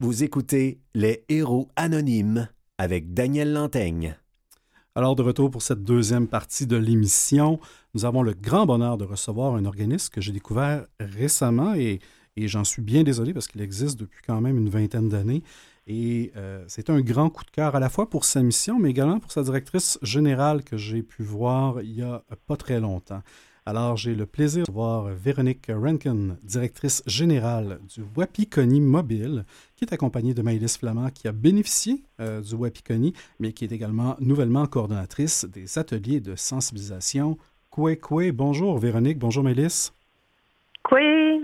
Vous écoutez Les Héros Anonymes avec Daniel Lantaigne. Alors, de retour pour cette deuxième partie de l'émission, nous avons le grand bonheur de recevoir un organisme que j'ai découvert récemment et, j'en suis bien désolé parce qu'il existe depuis quand même une vingtaine d'années. Et euh, c'est un grand coup de cœur à la fois pour sa mission, mais également pour sa directrice générale que j'ai pu voir il y a pas très longtemps. Alors, j'ai le plaisir de voir Véronique Rankin, directrice générale du Wapikoni Mobile, qui est accompagnée de Maëlys Flamand, qui a bénéficié euh, du Wapikoni, mais qui est également nouvellement coordonnatrice des ateliers de sensibilisation. Koué Koué, bonjour Véronique, bonjour Maëlys. Koué.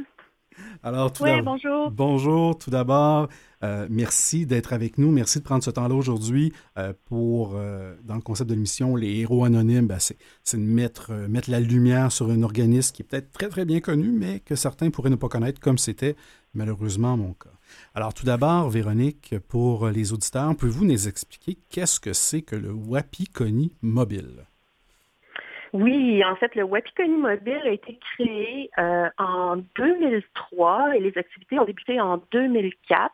Alors, tout oui, bonjour. Bonjour, tout d'abord. Euh, merci d'être avec nous. Merci de prendre ce temps-là aujourd'hui euh, pour, euh, dans le concept de l'émission, les héros anonymes, ben, c'est, de mettre, mettre la lumière sur un organisme qui est peut-être très, très bien connu, mais que certains pourraient ne pas connaître, comme c'était malheureusement mon cas. Alors, tout d'abord, Véronique, pour les auditeurs, pouvez-vous nous expliquer qu'est-ce que c'est que le Wapikoni Mobile? Oui, en fait, le Wapikoni Mobile a été créé en 2003 et les activités ont débuté en 2004.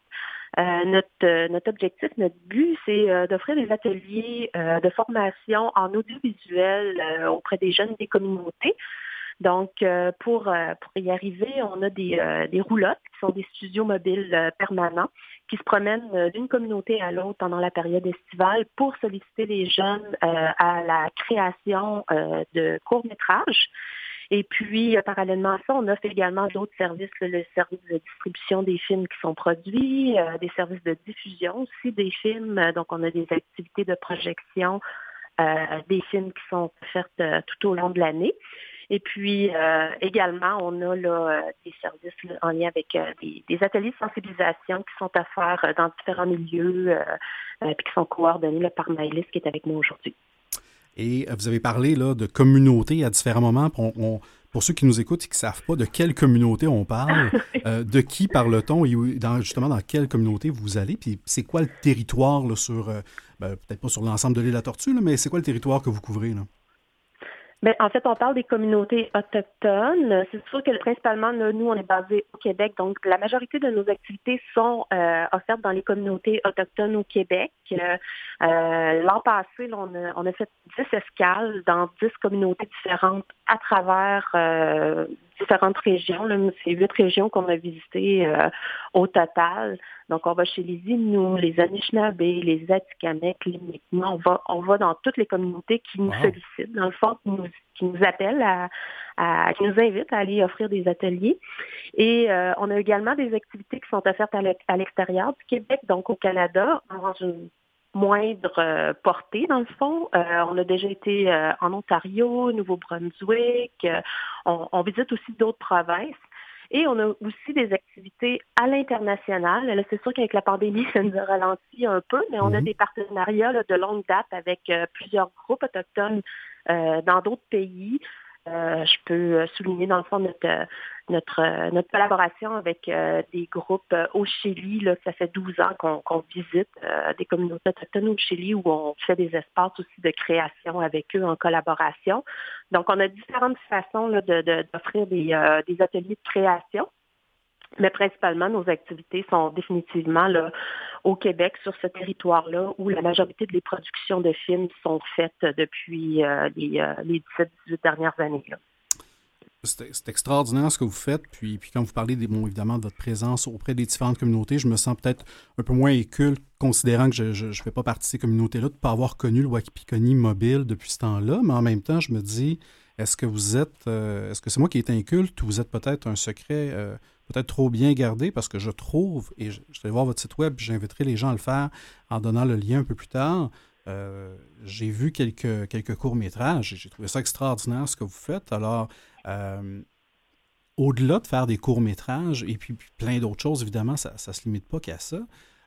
Euh, notre, euh, notre objectif, notre but, c'est euh, d'offrir des ateliers de formation en audiovisuel auprès des jeunes des communautés. Donc, pour, pour y arriver, on a des, des roulottes qui sont des studios mobiles permanents qui se promènent d'une communauté à l'autre pendant la période estivale pour solliciter les jeunes à la création de courts-métrages. Et puis, euh, parallèlement à ça, on offre également d'autres services, le service de distribution des films qui sont produits, euh, des services de diffusion aussi des films. Donc, on a des activités de projection euh, des films qui sont offertes tout au long de l'année. Et puis également, on a là, des services en lien avec des, des, ateliers de sensibilisation qui sont à faire dans différents milieux, puis qui sont coordonnés par Maëlys qui est avec nous aujourd'hui. Et vous avez parlé là, de communauté à différents moments. pour ceux qui nous écoutent et qui ne savent pas de quelle communauté on parle, euh, de qui parle-t-on et justement dans quelle communauté vous allez? Puis c'est quoi le territoire là, sur, euh, ben, peut-être pas sur l'ensemble de l'île à Tortue, mais c'est quoi le territoire que vous couvrez? Là? Bien, en fait, on parle des communautés autochtones. C'est sûr que principalement, nous, on est basé au Québec. Donc, la majorité de nos activités sont euh, offertes dans les communautés autochtones au Québec. Euh, L'an passé, on, a, on, a, fait 10 escales dans 10 communautés différentes à travers euh, différentes régions. C'est huit régions qu'on a visitées euh, au total. Donc, on va chez les Inuits, les Anishinaabe, les Atikamekw, les Mi'kmaq. On va, on va dans toutes les communautés qui nous sollicitent, dans le fond, qui nous, qui nous appellent, à, qui nous invitent à aller offrir des ateliers. Et euh, on a également des activités qui sont offertes à l'extérieur du Québec, donc au Canada, dans une moindre euh, portée, dans le fond. Euh, on a déjà été euh, en Ontario, Nouveau-Brunswick. On, on, visite aussi d'autres provinces. Et on a aussi des activités à l'international. c'est sûr qu'avec la pandémie, ça nous a ralenti un peu, mais on a mhm. des partenariats de longue date avec plusieurs groupes autochtones dans d'autres pays. Euh, je peux euh, souligner dans le fond notre euh, notre, notre collaboration avec des groupes au Chili. Là, ça fait 12 ans qu'on visite des communautés autochtones au Chili où on fait des espaces aussi de création avec eux en collaboration. Donc, on a différentes façons d'offrir des, des ateliers de création. Mais principalement, nos activités sont définitivement là, au Québec, sur ce territoire-là, où la majorité des productions de films sont faites depuis euh, les, euh, les 17-18 dernières années. C'est extraordinaire ce que vous faites. Puis, puis quand vous parlez des, bon, évidemment de votre présence auprès des différentes communautés, je me sens peut-être un peu moins écule, considérant que je ne fais pas partie de ces communautés-là, de ne pas avoir connu le Wakipikoni mobile depuis ce temps-là. Mais en même temps, je me dis, est-ce que vous êtes, euh, est-ce que c'est moi qui est inculte ou vous êtes peut-être un secret peut-être trop bien gardé? Parce que je trouve, et je, vais voir votre site web, j'inviterai les gens à le faire en donnant le lien un peu plus tard. Euh, j'ai vu quelques, courts-métrages et j'ai trouvé ça extraordinaire ce que vous faites. Alors, euh, au-delà de faire des courts-métrages et puis, plein d'autres choses, évidemment, ça ne se limite pas qu'à ça.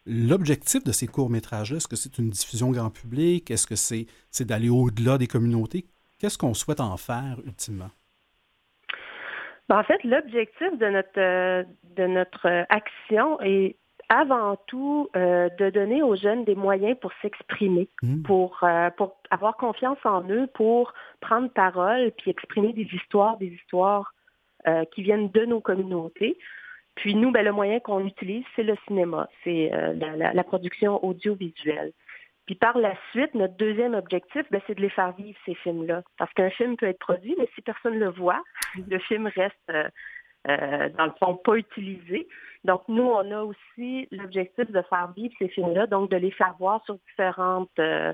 L'objectif de ces courts-métrages-là, est-ce que c'est une diffusion grand public? Est-ce que c'est d'aller au-delà des communautés? Qu'est-ce qu'on souhaite en faire ultimement? Ben, en fait, l'objectif de notre, euh, de notre action est avant tout euh, de donner aux jeunes des moyens pour s'exprimer, mmh. pour, euh, pour avoir confiance en eux, pour prendre parole, puis exprimer des histoires, des histoires qui viennent de nos communautés. Puis nous, ben, le moyen qu'on utilise, c'est le cinéma, c'est la, la, production audiovisuelle. Puis par la suite, notre deuxième objectif, ben, c'est de les faire vivre, ces films-là. Parce qu'un film peut être produit, mais si personne ne le voit, le film reste, euh, euh, dans le fond, pas utilisé. Donc, nous, on a aussi l'objectif de faire vivre ces films-là, donc de les faire voir sur différentes... Euh,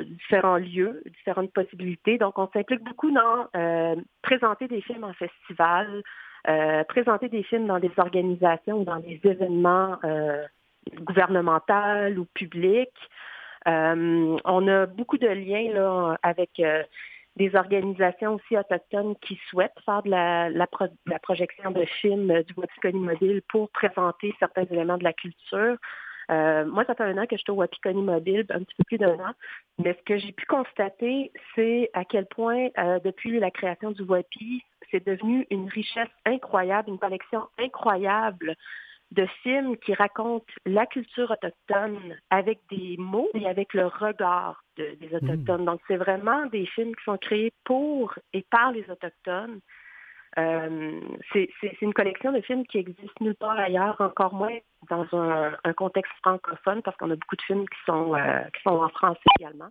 différents lieux, différentes possibilités. Donc, on s'implique beaucoup dans présenter des films en festival, présenter des films dans des organisations ou dans des événements gouvernementales ou publiques. Euh, on a beaucoup de liens là, avec euh, des organisations aussi autochtones qui souhaitent faire de la, la, projection de films du Wapikoni Mobile pour présenter certains éléments de la culture. Euh, moi, ça fait un an que je suis au Wapikoni Mobile, un petit peu plus d'un an. Mais ce que j'ai pu constater, c'est à quel point, depuis la création du WAPI, c'est devenu une richesse incroyable, une collection incroyable de films qui racontent la culture autochtone avec des mots et avec le regard des hmm. Autochtones. Donc, c'est vraiment des films qui sont créés pour et par les Autochtones. Euh, c'est une collection de films qui existe nulle part ailleurs, encore moins dans un, contexte francophone, parce qu'on a beaucoup de films qui sont, euh, qui sont en français également.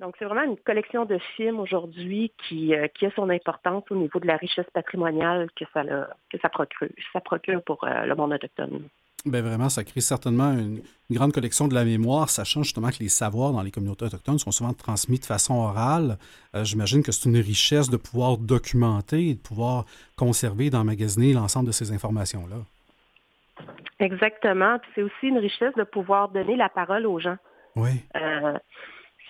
Donc, c'est vraiment une collection de films aujourd'hui qui, euh, qui a son importance au niveau de la richesse patrimoniale que ça, que ça procure, ça procure pour euh, le monde autochtone. Bien, vraiment, ça crée certainement une, grande collection de la mémoire, sachant justement que les savoirs dans les communautés autochtones sont souvent transmis de façon orale. Euh, j'imagine que c'est une richesse de pouvoir documenter et de pouvoir conserver, d'emmagasiner l'ensemble de ces informations-là. Exactement. Puis c'est aussi une richesse de pouvoir donner la parole aux gens. Oui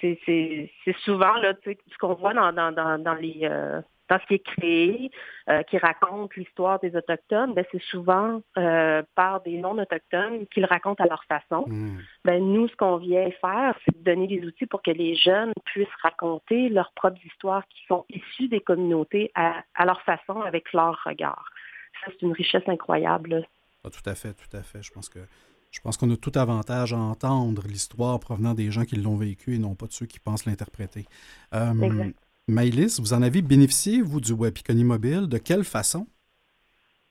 c'est souvent là, ce qu'on voit dans, dans, dans, les, euh, dans ce qui est créé, euh, qui raconte l'histoire des Autochtones, ben, c'est souvent euh, par des non-autochtones qui le racontent à leur façon. Hmm. Ben, nous, ce qu'on vient faire, c'est de donner des outils pour que les jeunes puissent raconter leurs propres histoires qui sont issues des communautés à, leur façon, avec leur regard. Ça, c'est une richesse incroyable. Ah, tout à fait, tout à fait. Je pense que je pense qu'on a tout avantage à entendre l'histoire provenant des gens qui l'ont vécu et non pas de ceux qui pensent l'interpréter. Euh, Maëlys, vous en avez bénéficié, vous, du Wapikoni mobile? De quelle façon?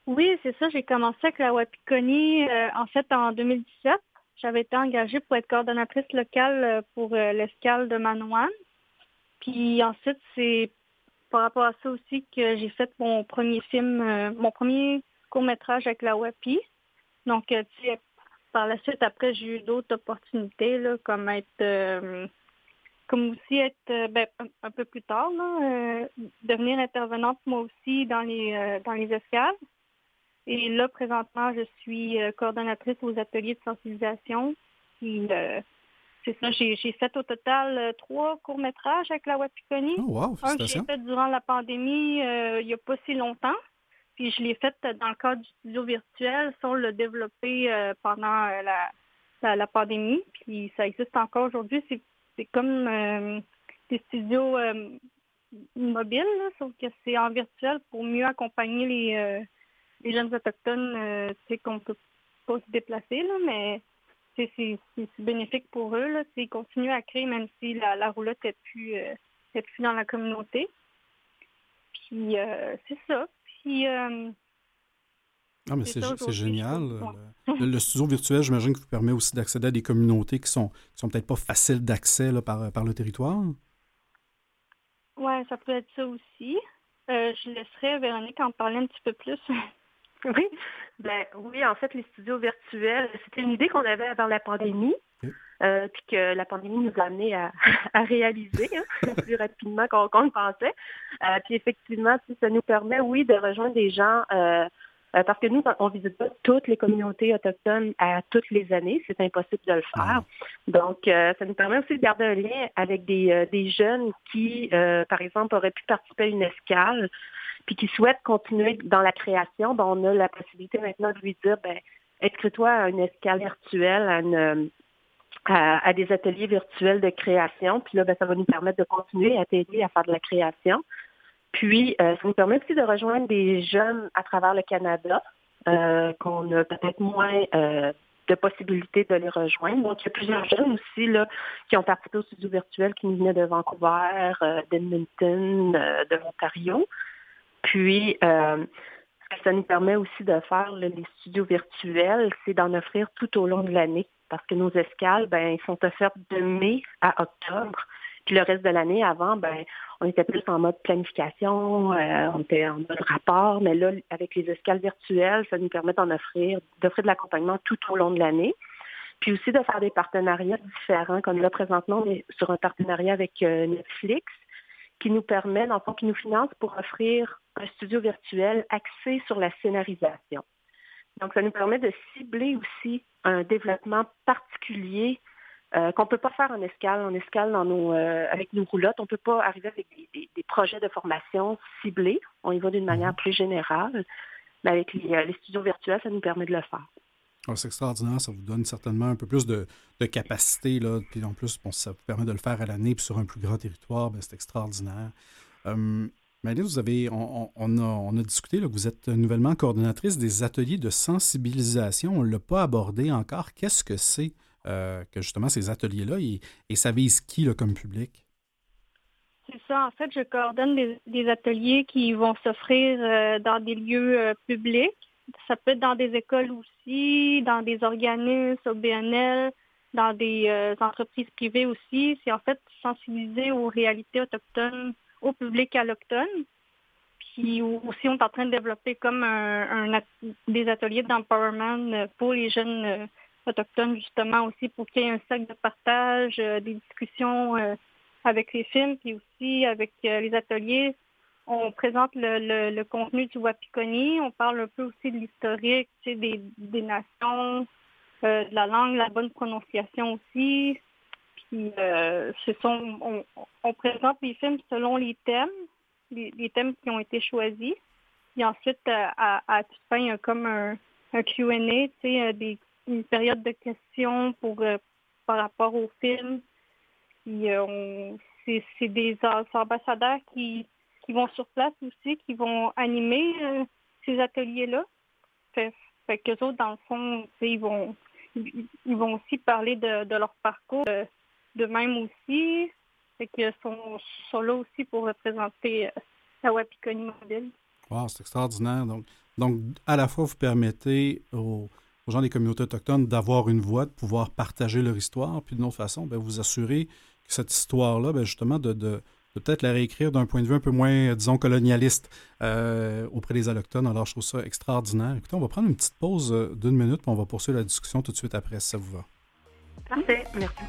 Oui, c'est ça. J'ai commencé avec la Wapikoni, euh, en fait, en 2017. J'avais été engagée pour être coordonnatrice locale euh, pour euh, l'escale de Manouane. Puis ensuite, c'est par rapport à ça aussi que j'ai fait mon premier film, mon premier court-métrage avec la WAPI. Donc, tu sais, par la suite, après, j'ai eu d'autres opportunités, là, comme être comme aussi être euh, ben, un, peu plus tard, là, euh, devenir intervenante moi aussi dans les euh, dans les escales. Et là, présentement, je suis coordonnatrice aux ateliers de sensibilisation. c'est ça, j'ai, fait au total trois courts-métrages avec la Wapikoni. Oh, wow, un que j'ai fait durant la pandémie il n'y a pas si longtemps. Puis je l'ai fait dans le cadre du studio virtuel. Ça, on l'a développé pendant la, la, la, pandémie. Puis ça existe encore aujourd'hui. C'est comme euh, des studios euh, mobiles, sauf que c'est en virtuel pour mieux accompagner les, euh, les jeunes autochtones, sais, qu'on peut pas se déplacer, là, mais c'est bénéfique pour eux. Là, ils continuent à créer même si la, la roulotte n'est plus, plus dans la communauté. Puis c'est ça. Puis ah, mais c'est génial. Le, studio virtuel, j'imagine, que vous permet aussi d'accéder à des communautés qui sont, sont peut-être pas faciles d'accès par, par le territoire. Oui, ça peut être ça aussi. Euh, je laisserai Véronique en parler un petit peu plus. oui. Ben, oui, en fait, les studios virtuels, c'était une idée qu'on avait avant la pandémie. Euh, puis que la pandémie nous a amené à, réaliser hein, plus rapidement qu'on le pensait. Euh, puis effectivement, ça nous permet, oui, de rejoindre des gens euh, parce que nous, on ne visite pas toutes les communautés autochtones à toutes les années. C'est impossible de le faire. Donc, euh, ça nous permet aussi de garder un lien avec des, euh, des jeunes qui, par exemple, auraient pu participer à une escale, puis qui souhaitent continuer dans la création. Ben, on a la possibilité maintenant de lui dire, ben, inscris-toi à une escale virtuelle, à, à, des ateliers virtuels de création. Puis là, ben, ça va nous permettre de continuer à t'aider à faire de la création. Puis, euh, ça nous permet aussi de rejoindre des jeunes à travers le Canada, euh, qu'on a peut-être moins euh, de possibilités de les rejoindre. Donc, il y a plusieurs jeunes aussi là, qui ont participé au studio virtuel qui nous venaient de Vancouver, d'Edmonton, de l'Ontario. Puis, ce ça nous permet aussi de faire, les studios virtuels, c'est d'en offrir tout au long de l'année. Parce que nos escales, ben, sont offertes de mai à octobre. Puis le reste de l'année, avant, ben, on était plus en mode planification, euh, on était en mode rapport, mais là, avec les escales virtuelles, ça nous permet d'en offrir, d'offrir de l'accompagnement tout au long de l'année. Puis aussi de faire des partenariats différents, comme là, présentement, on est sur un partenariat avec euh, Netflix, qui nous permet, dans le fond, qui nous finance pour offrir un studio virtuel axé sur la scénarisation. Donc, ça nous permet de cibler aussi un développement particulier euh, qu'on ne peut pas faire en escale. En escale, dans nos, euh, avec nos roulottes, on ne peut pas arriver avec des, projets de formation ciblés. On y va d'une manière mhm. plus générale. Mais avec euh, les, studios virtuels, ça nous permet de le faire. Ah, c'est extraordinaire, ça vous donne certainement un peu plus de, capacité, là, puis en plus, ça vous permet de le faire à l'année, puis sur un plus grand territoire, ben, c'est extraordinaire. Euh, vous avez, on, a, discuté, là, que vous êtes nouvellement coordonnatrice des ateliers de sensibilisation. On ne l'a pas abordé encore. Qu'est-ce que c'est euh, que justement ces ateliers-là, et, ça vise qui comme public? C'est ça. En fait, je coordonne des, ateliers qui vont s'offrir euh, dans des lieux euh, publics. Ça peut être dans des écoles aussi, dans des organismes, au BNL, dans des entreprises privées aussi. C'est en fait sensibiliser aux réalités autochtones, au public alloctone. Puis aussi, on est en train de développer comme un, des ateliers d'empowerment pour les jeunes autochtones, justement, aussi pour qu'il y ait un sac de partage, euh, des discussions euh, avec les films, puis aussi avec euh, les ateliers. On présente le, contenu du Wapikoni, on parle un peu aussi de l'historique, des, nations, de la langue, la bonne prononciation aussi. Puis, ce sont, on, présente les films selon les thèmes. les, thèmes qui ont été choisis. Et ensuite, à, à toute fin, il y a comme un, un Q&A, des, une période de questions pour par rapport au film. c'est des ambassadeurs qui, qui vont sur place aussi, qui vont animer ces ateliers-là. Fait, fait qu'eux autres, dans le fond, ils vont, ils vont aussi parler de, leur parcours, de, même aussi. Fait qu'ils sont, sont, là aussi pour représenter euh, la Wapikoni Mobile. Wow, c'est extraordinaire. Donc, donc, à la fois, vous permettez aux, gens des communautés autochtones d'avoir une voix, de pouvoir partager leur histoire, puis d'une autre façon, bien, vous assurer que cette histoire-là, bien, justement, de, de peut-être la réécrire d'un point de vue un peu moins, disons, colonialiste euh, auprès des Allochtones. Alors, je trouve ça extraordinaire. Écoutez, on va prendre une petite pause euh, d'une minute, puis on va poursuivre la discussion tout de suite après, si ça vous va. Parfait, merci.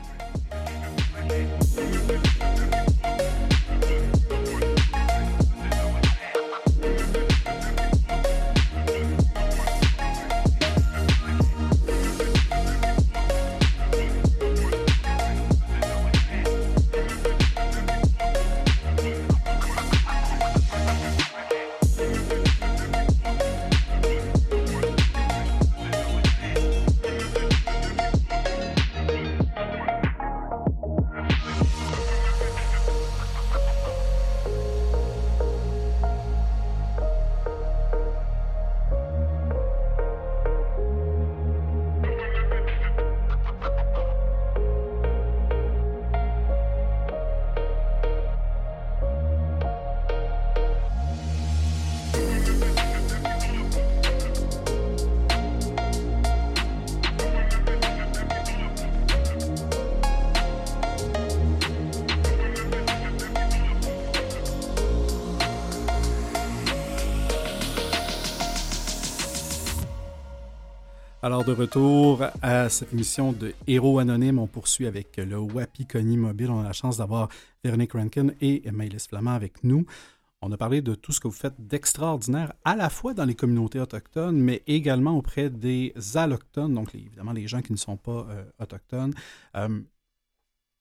De retour à cette émission de Héros Anonymes, on poursuit avec le Wapikoni Mobile. On a la chance d'avoir Véronique Rankin et Maëlys Flamand avec nous. On a parlé de tout ce que vous faites d'extraordinaire, à la fois dans les communautés autochtones, mais également auprès des allochtones, donc évidemment les gens qui ne sont pas euh, autochtones. Euh,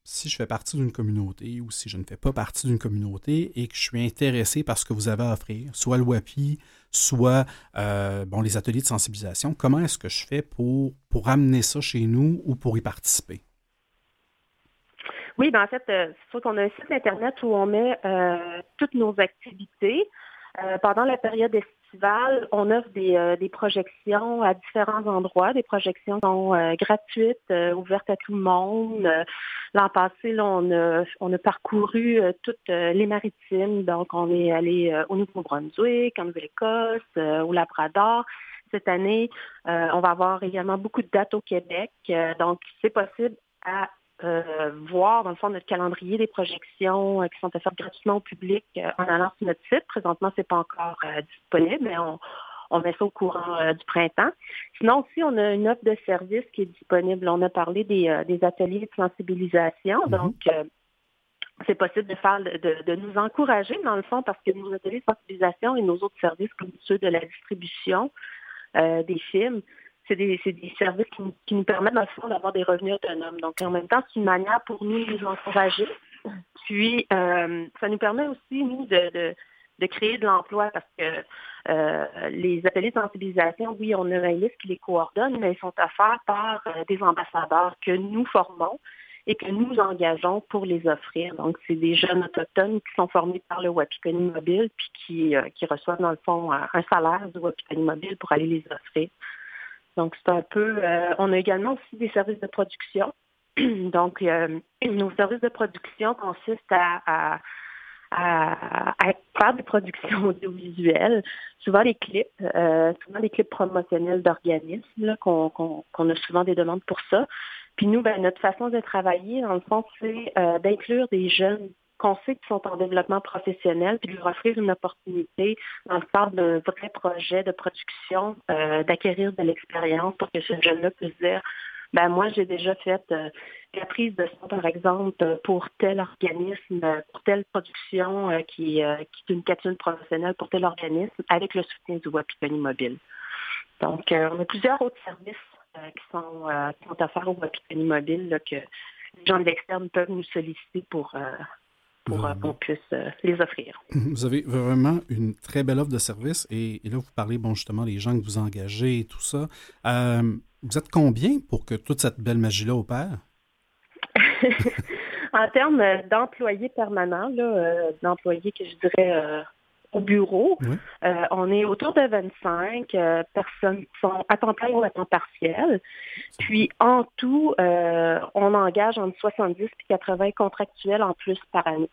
si je fais partie d'une communauté ou si je ne fais pas partie d'une communauté et que je suis intéressé par ce que vous avez à offrir, soit le WAPI, soit euh, bon, les ateliers de sensibilisation, comment est-ce que je fais pour, pour amener ça chez nous ou pour y participer? Oui, ben en fait, euh, qu'on a un site Internet où on met euh, toutes nos activités. pendant la période on offre euh, des, projections à différents endroits. Des projections sont euh, gratuites, euh, ouvertes à tout le monde. L'an passé, on, a, parcouru toutes les maritimes. Donc, on est allé au Nouveau-Brunswick, en Nouvelle-Écosse, au Labrador. Cette année, on va avoir également beaucoup de dates au Québec. donc, c'est possible à voir, dans le fond, notre calendrier des projections qui sont offertes gratuitement au public en allant sur notre site. Présentement, ce n'est pas encore disponible, mais on, met ça au courant du printemps. Sinon aussi, on a une offre de service qui est disponible. On a parlé des, ateliers de sensibilisation. Mm-hmm. Donc, c'est possible de faire de, nous encourager, dans le fond, parce que nos ateliers de sensibilisation et nos autres services, comme ceux de la distribution des films, c'est des, services qui, nous permettent, dans le fond, d'avoir des revenus autonomes. Donc, en même temps, c'est une manière pour nous de nous encourager. Puis, euh, ça nous permet aussi, nous, de, créer de l'emploi parce que euh, les ateliers de sensibilisation, oui, on a un liste qui les coordonne, mais ils sont offerts par euh, des ambassadeurs que nous formons et que nous engageons pour les offrir. Donc, c'est des jeunes autochtones qui sont formés par le Wapikoni Mobile puis qui, qui reçoivent, dans le fond, un salaire du Wapikoni Mobile pour aller les offrir. Donc, c'est un peu... Euh, on a également aussi des services de production. Donc, euh, nos services de production consistent à, faire des productions audiovisuelles, souvent des clips, euh, souvent des clips promotionnels d'organismes, qu'on a souvent des demandes pour ça. Puis nous, ben, notre façon de travailler, dans le fond, c'est d'inclure des jeunes qu'on sait qu'ils sont en développement professionnel, puis leur offrir une opportunité dans le cadre d'un vrai projet de production, euh, d'acquérir de l'expérience pour que ce jeune-là puisse dire ben moi j'ai déjà fait euh, la prise de son, par exemple, pour tel organisme, pour telle production euh, qui, est une capsule professionnelle pour tel organisme, avec le soutien du Wapikoni Mobile. Donc, on a plusieurs autres services qui sont, qui, sont offerts au Wapikoni Mobile que les gens de l'externe peuvent nous solliciter pour, pour qu'on puisse les offrir. Vous avez vraiment une très belle offre de service et, là, vous parlez, bon, justement, les gens que vous engagez et tout ça. vous êtes combien pour que toute cette belle magie-là opère? en termes d'employés permanents, d'employés que je dirais au bureau. Euh, on est autour de 25 euh, personnes qui sont à temps plein ou à temps partiel. Puis en tout, euh, on engage entre 70 et 80 contractuels en plus par année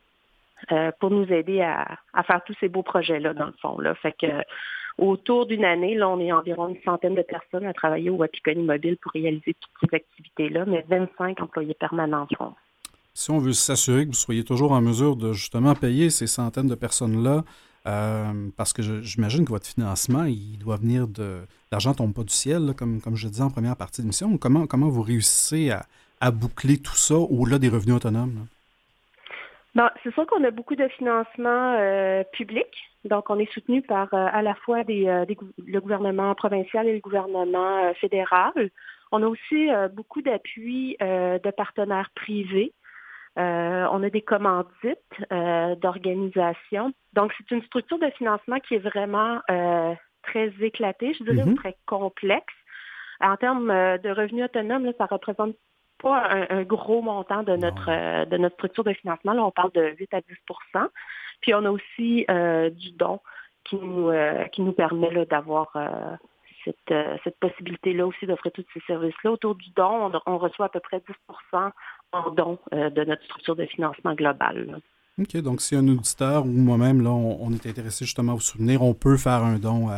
pour nous aider à, faire tous ces beaux projets-là, dans le fond. Là. Fait que autour d'une année, là, on est environ une centaine de personnes à travailler au Wapikoni Mobile pour réaliser toutes ces activités-là, mais 25 employés permanents en Si on veut s'assurer que vous soyez toujours en mesure de justement payer ces centaines de personnes-là, euh, parce que j'imagine que votre financement, il doit venir de. L'argent tombe pas du ciel, comme, comme je disais en première partie de l'émission. Comment, comment vous réussissez à, boucler tout ça au-delà des revenus autonomes? Ben, c'est sûr qu'on a beaucoup de financement euh, public. Donc, on est soutenu par euh, à la fois des, le gouvernement provincial et le gouvernement fédéral. On a aussi beaucoup d'appui de partenaires privés. Euh, on a des commandites euh, d'organisation. Donc, c'est une structure de financement qui est vraiment euh, très éclatée, je dirais, mhm. très complexe. En termes de revenus autonomes, là, ça représente pas un, gros montant de notre de notre structure de financement. Là, on parle de 8 à 10% Puis on a aussi du don qui nous qui nous permet d'avoir cette, cette possibilité-là aussi d'offrir tous ces services-là. Autour du don, on, reçoit à peu près 10 don euh, de notre structure de financement global. OK, donc si un auditeur ou moi-même, là, on, est intéressé justement à vous soutenir, on peut faire un don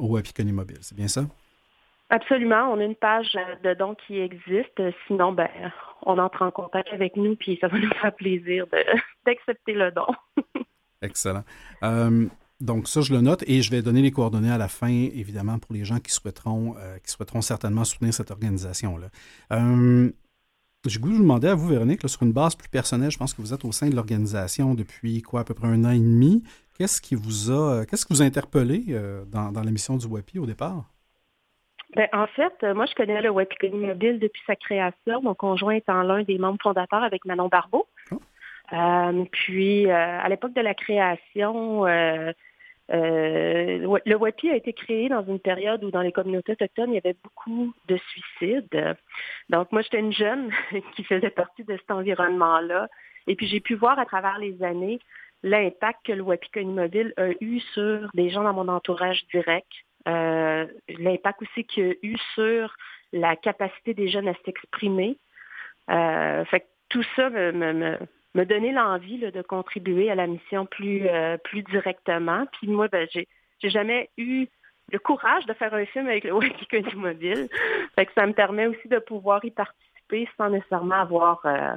au Apiconi Mobile, c'est bien ça? Absolument. On a une page de dons qui existe. Sinon, ben, on entre en contact avec nous, puis ça va nous faire plaisir d'accepter le don. Excellent. Euh, donc ça, je le note et je vais donner les coordonnées à la fin, évidemment, pour les gens qui souhaiteront, euh, qui souhaiteront certainement soutenir cette organisation-là. J'ai goût de vous demander à vous, Véronique, sur une base plus personnelle, je pense que vous êtes au sein de l'organisation depuis quoi, à peu près un an et demi. Qu'est-ce qui vous a qu'est-ce qui vous a interpellé euh, dans, dans l'émission du WAPI au départ? Ben, en fait, euh, moi, je connais le WAPI Mobile depuis sa création. Mon conjoint étant l'un des membres fondateurs avec Manon Barbeau. Oh. Euh, puis, à l'époque de la création, euh, le WAPI a été créé dans une période où dans les communautés autochtones, il y avait beaucoup de suicides. Donc moi, j'étais une jeune qui faisait partie de cet environnement-là. Et puis j'ai pu voir à travers les années l'impact que le WAPI Mobile a eu sur des gens dans mon entourage direct, euh, l'impact aussi qu'il a eu sur la capacité des jeunes à s'exprimer. Euh, fait que tout ça me, me, me donner l'envie de contribuer à la mission plus, euh, plus directement. Puis moi, ben, j'ai, j'ai jamais eu le courage de faire un film avec le Waikiki Mobile. Fait que ça me permet aussi de pouvoir y participer sans nécessairement avoir euh,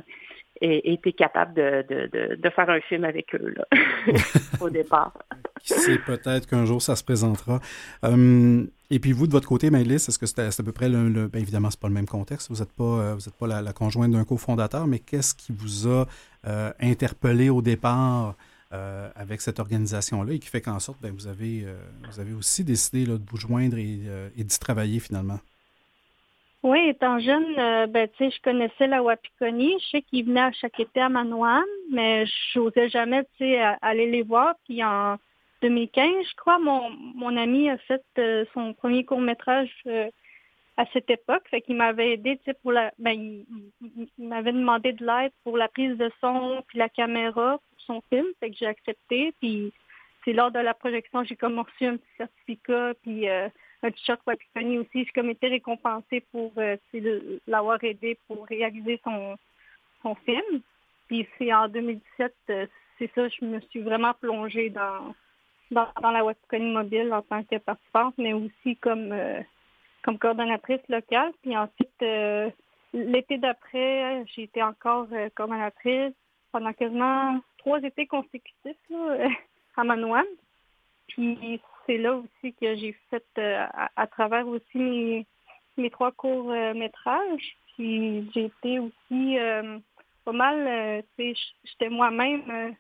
été capable de, de, de, faire un film avec eux là, au départ. C'est peut-être qu'un jour ça se présentera. Hum, et puis vous, de votre côté, Maëlys, est-ce que c'est à peu près le... bien évidemment, c'est pas le même contexte. Vous n'êtes pas, euh, pas la, conjointe d'un cofondateur, mais qu'est-ce qui vous a euh, interpellé au départ euh, avec cette organisation-là et qui fait qu'en sorte, ben, vous, avez, vous avez aussi décidé de vous joindre et, d'y travailler finalement? Oui, étant jeune, ben, je connaissais la Wapikoni. Je sais qu'ils venaient à chaque été à Manoine, mais je n'osais jamais aller les voir. Puis en 2015, je crois, mon, mon ami a fait euh, son premier court métrage euh, à cette époque. Fait qu'il m'avait aidé, pour la. Ben, il, m'avait demandé de l'aide pour la prise de son puis la caméra pour son film. Fait que j'ai accepté. Puis c'est lors de la projection, j'ai comme reçu un petit certificat puis euh, un t-shirt Wapikoni aussi. J'ai comme été récompensée pour l'avoir aidé pour réaliser son, son film. Puis c'est en 2017, c'est ça, je me suis vraiment plongée dans dans, la Westconi mobile en tant que participante, mais aussi comme, euh, comme coordonnatrice locale. Puis ensuite, euh, l'été d'après, j'ai été encore euh, coordonnatrice pendant quasiment trois étés consécutifs à Manouane. Puis c'est là aussi que j'ai fait à, travers aussi mes, mes trois courts métrages. Puis j'ai été aussi pas mal, j'étais moi-même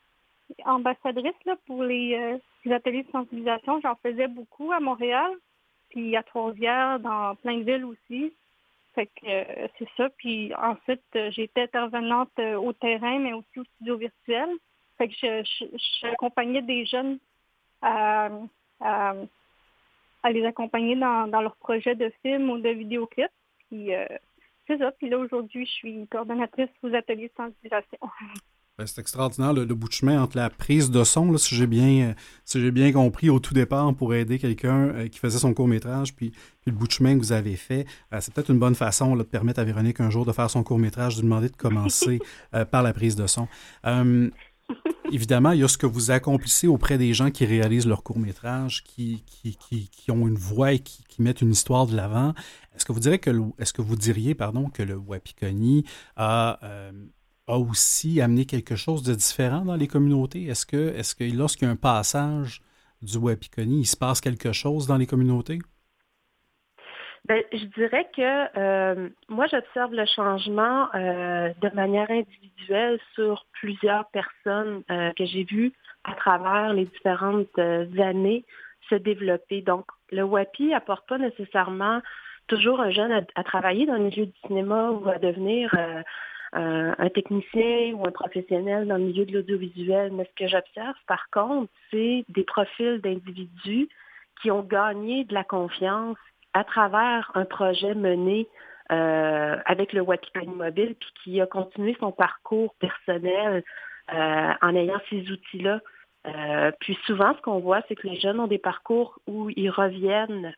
ambassadrice là, pour les, les ateliers de sensibilisation, j'en faisais beaucoup à Montréal, puis à Trois-Rivières, dans plein de villes aussi. Que euh, c'est ça. Puis ensuite, euh, j'étais intervenante euh, au terrain, mais aussi au studio virtuel. Fait que j'accompagnais des jeunes à, les accompagner dans, leurs projets de films ou de vidéoclips. Puis c'est ça. Puis là, aujourd'hui, je suis coordonnatrice aux ateliers de sensibilisation. Ben, c'est extraordinaire le, bout de chemin entre la prise de son, si j'ai bien, si bien compris au tout départ pour aider quelqu'un euh, qui faisait son court métrage, puis, le bout de chemin que vous avez fait. Euh, c'est peut-être une bonne façon de permettre à Véronique un jour de faire son court métrage, de demander de commencer euh, par la prise de son. évidemment, il y a ce que vous accomplissez auprès des gens qui réalisent leur court métrage, qui, qui, qui, ont une voix et qui, mettent une histoire de l'avant. Est-ce que vous direz que est-ce que vous diriez pardon que le Wapikoni a a aussi amené quelque chose de différent dans les communautés? Est-ce que, est que lorsqu'il y a un passage du Wapikoni, il se passe quelque chose dans les communautés? Bien, je dirais que euh, moi, j'observe le changement euh, de manière individuelle sur plusieurs personnes euh, que j'ai vues à travers les différentes années se développer. Donc, le WAPI apporte pas nécessairement toujours un jeune à, à, travailler dans le milieu du cinéma ou à devenir un technicien ou un professionnel dans le milieu de l'audiovisuel. Mais ce que j'observe, par contre, c'est des profils d'individus qui ont gagné de la confiance à travers un projet mené euh, avec le Watikani Mobile, puis qui a continué son parcours personnel euh, en ayant ces outils-là. Euh, puis souvent, ce qu'on voit, c'est que les jeunes ont des parcours où ils reviennent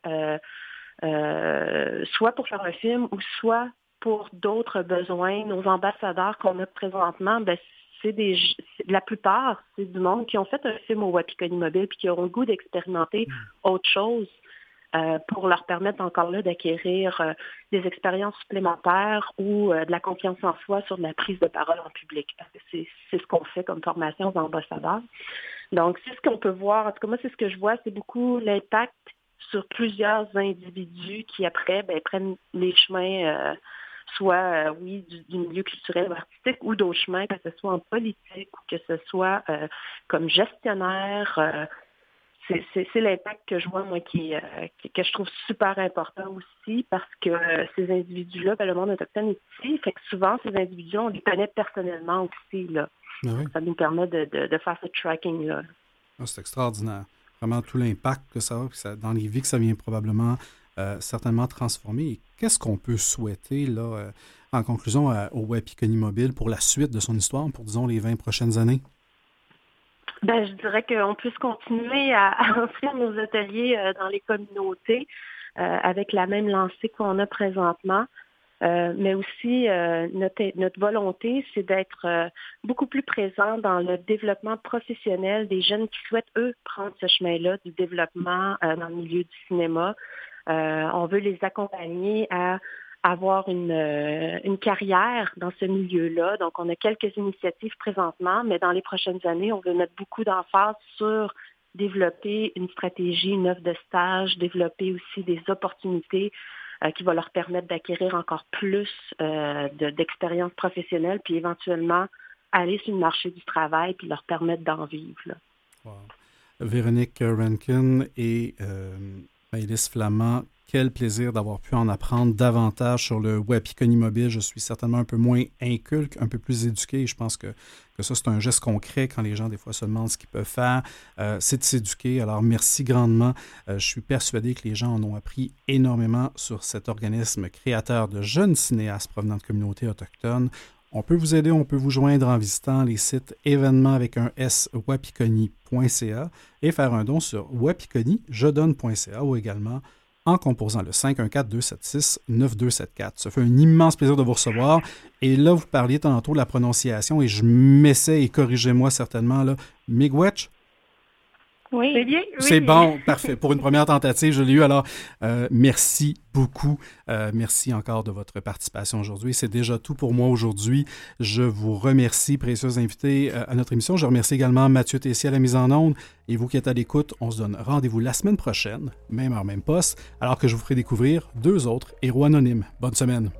soit pour faire un film ou soit pour d'autres besoins. Nos ambassadeurs qu'on a présentement, ben, c'est des la plupart, c'est du monde qui ont fait un film au Wapikoni Mobile puis qui auront le goût d'expérimenter mm. autre chose euh, pour leur permettre encore là d'acquérir euh, des expériences supplémentaires ou euh, de la confiance en soi sur la prise de parole en public. Parce que c'est ce qu'on fait comme formation aux ambassadeurs. Donc, c'est ce qu'on peut voir. En tout cas, moi, c'est ce que je vois, c'est beaucoup l'impact sur plusieurs individus qui après ben, prennent les chemins soit, euh, oui, du, milieu culturel ou artistique ou d'autres chemins, que ce soit en politique ou que ce soit euh, comme gestionnaire. Euh, c'est l'impact que je vois, moi, qui, que je trouve super important aussi, parce que ces individus-là, ben, le monde autochtone est ici, fait que souvent, ces individus, on les connaît personnellement aussi, là. Ben ça nous permet de, faire ce tracking-là. Ah, c'est extraordinaire. Vraiment tout l'impact que ça a, dans les vies que ça vient probablement euh, certainement transformé. Qu'est-ce qu'on peut souhaiter, là, euh, en conclusion, au Mobile pour la suite de son histoire, pour, disons, les 20 prochaines années? Ben, je dirais qu'on puisse continuer à, offrir nos ateliers euh, dans les communautés avec la même lancée qu'on a présentement. Mais aussi notre, notre, volonté, c'est d'être beaucoup plus présent dans le développement professionnel des jeunes qui souhaitent, eux, prendre ce chemin-là du développement dans le milieu du cinéma, euh, on veut les accompagner à avoir une, euh, une carrière dans ce milieu-là. Donc, on a quelques initiatives présentement, mais dans les prochaines années, on veut mettre beaucoup d'emphase sur développer une stratégie, une offre de stage, développer aussi des opportunités euh, qui vont leur permettre d'acquérir encore plus d'expérience professionnelle, puis éventuellement aller sur le marché du travail, puis leur permettre d'en vivre. Véronique Rankin et Maëlys Flamand, quel plaisir d'avoir pu en apprendre davantage sur le Wapikoni mobile. Je suis certainement un peu moins inculque, un peu plus éduqué. Je pense que, que ça, c'est un geste concret quand les gens, des fois, se demandent ce qu'ils peuvent faire. Euh, c'est de s'éduquer. Alors, merci grandement. Euh, je suis persuadé que les gens en ont appris énormément sur cet organisme créateur de jeunes cinéastes provenant de communautés autochtones. On peut vous aider, on peut vous joindre en visitant les sites événements avec un S wapikoni.ca et faire un don sur wapikonijedonne.ca ou également en composant le 514-276-9274. Ça fait un immense plaisir de vous recevoir. Et là, vous parliez tantôt de la prononciation et je m'essaie, et corrigez-moi certainement, là, Miigwech, oui, c'est bien. C'est bon, parfait. Pour une première tentative, je l'ai eu. Alors, euh, merci beaucoup. Euh, merci encore de votre participation aujourd'hui. C'est déjà tout pour moi aujourd'hui. Je vous remercie, précieux invités, euh, à notre émission. Je remercie également Mathieu Tessier à la mise en onde. Et vous qui êtes à l'écoute, on se donne rendez-vous la semaine prochaine, même heure, même poste, alors que je vous ferai découvrir deux autres héros anonymes. Bonne semaine.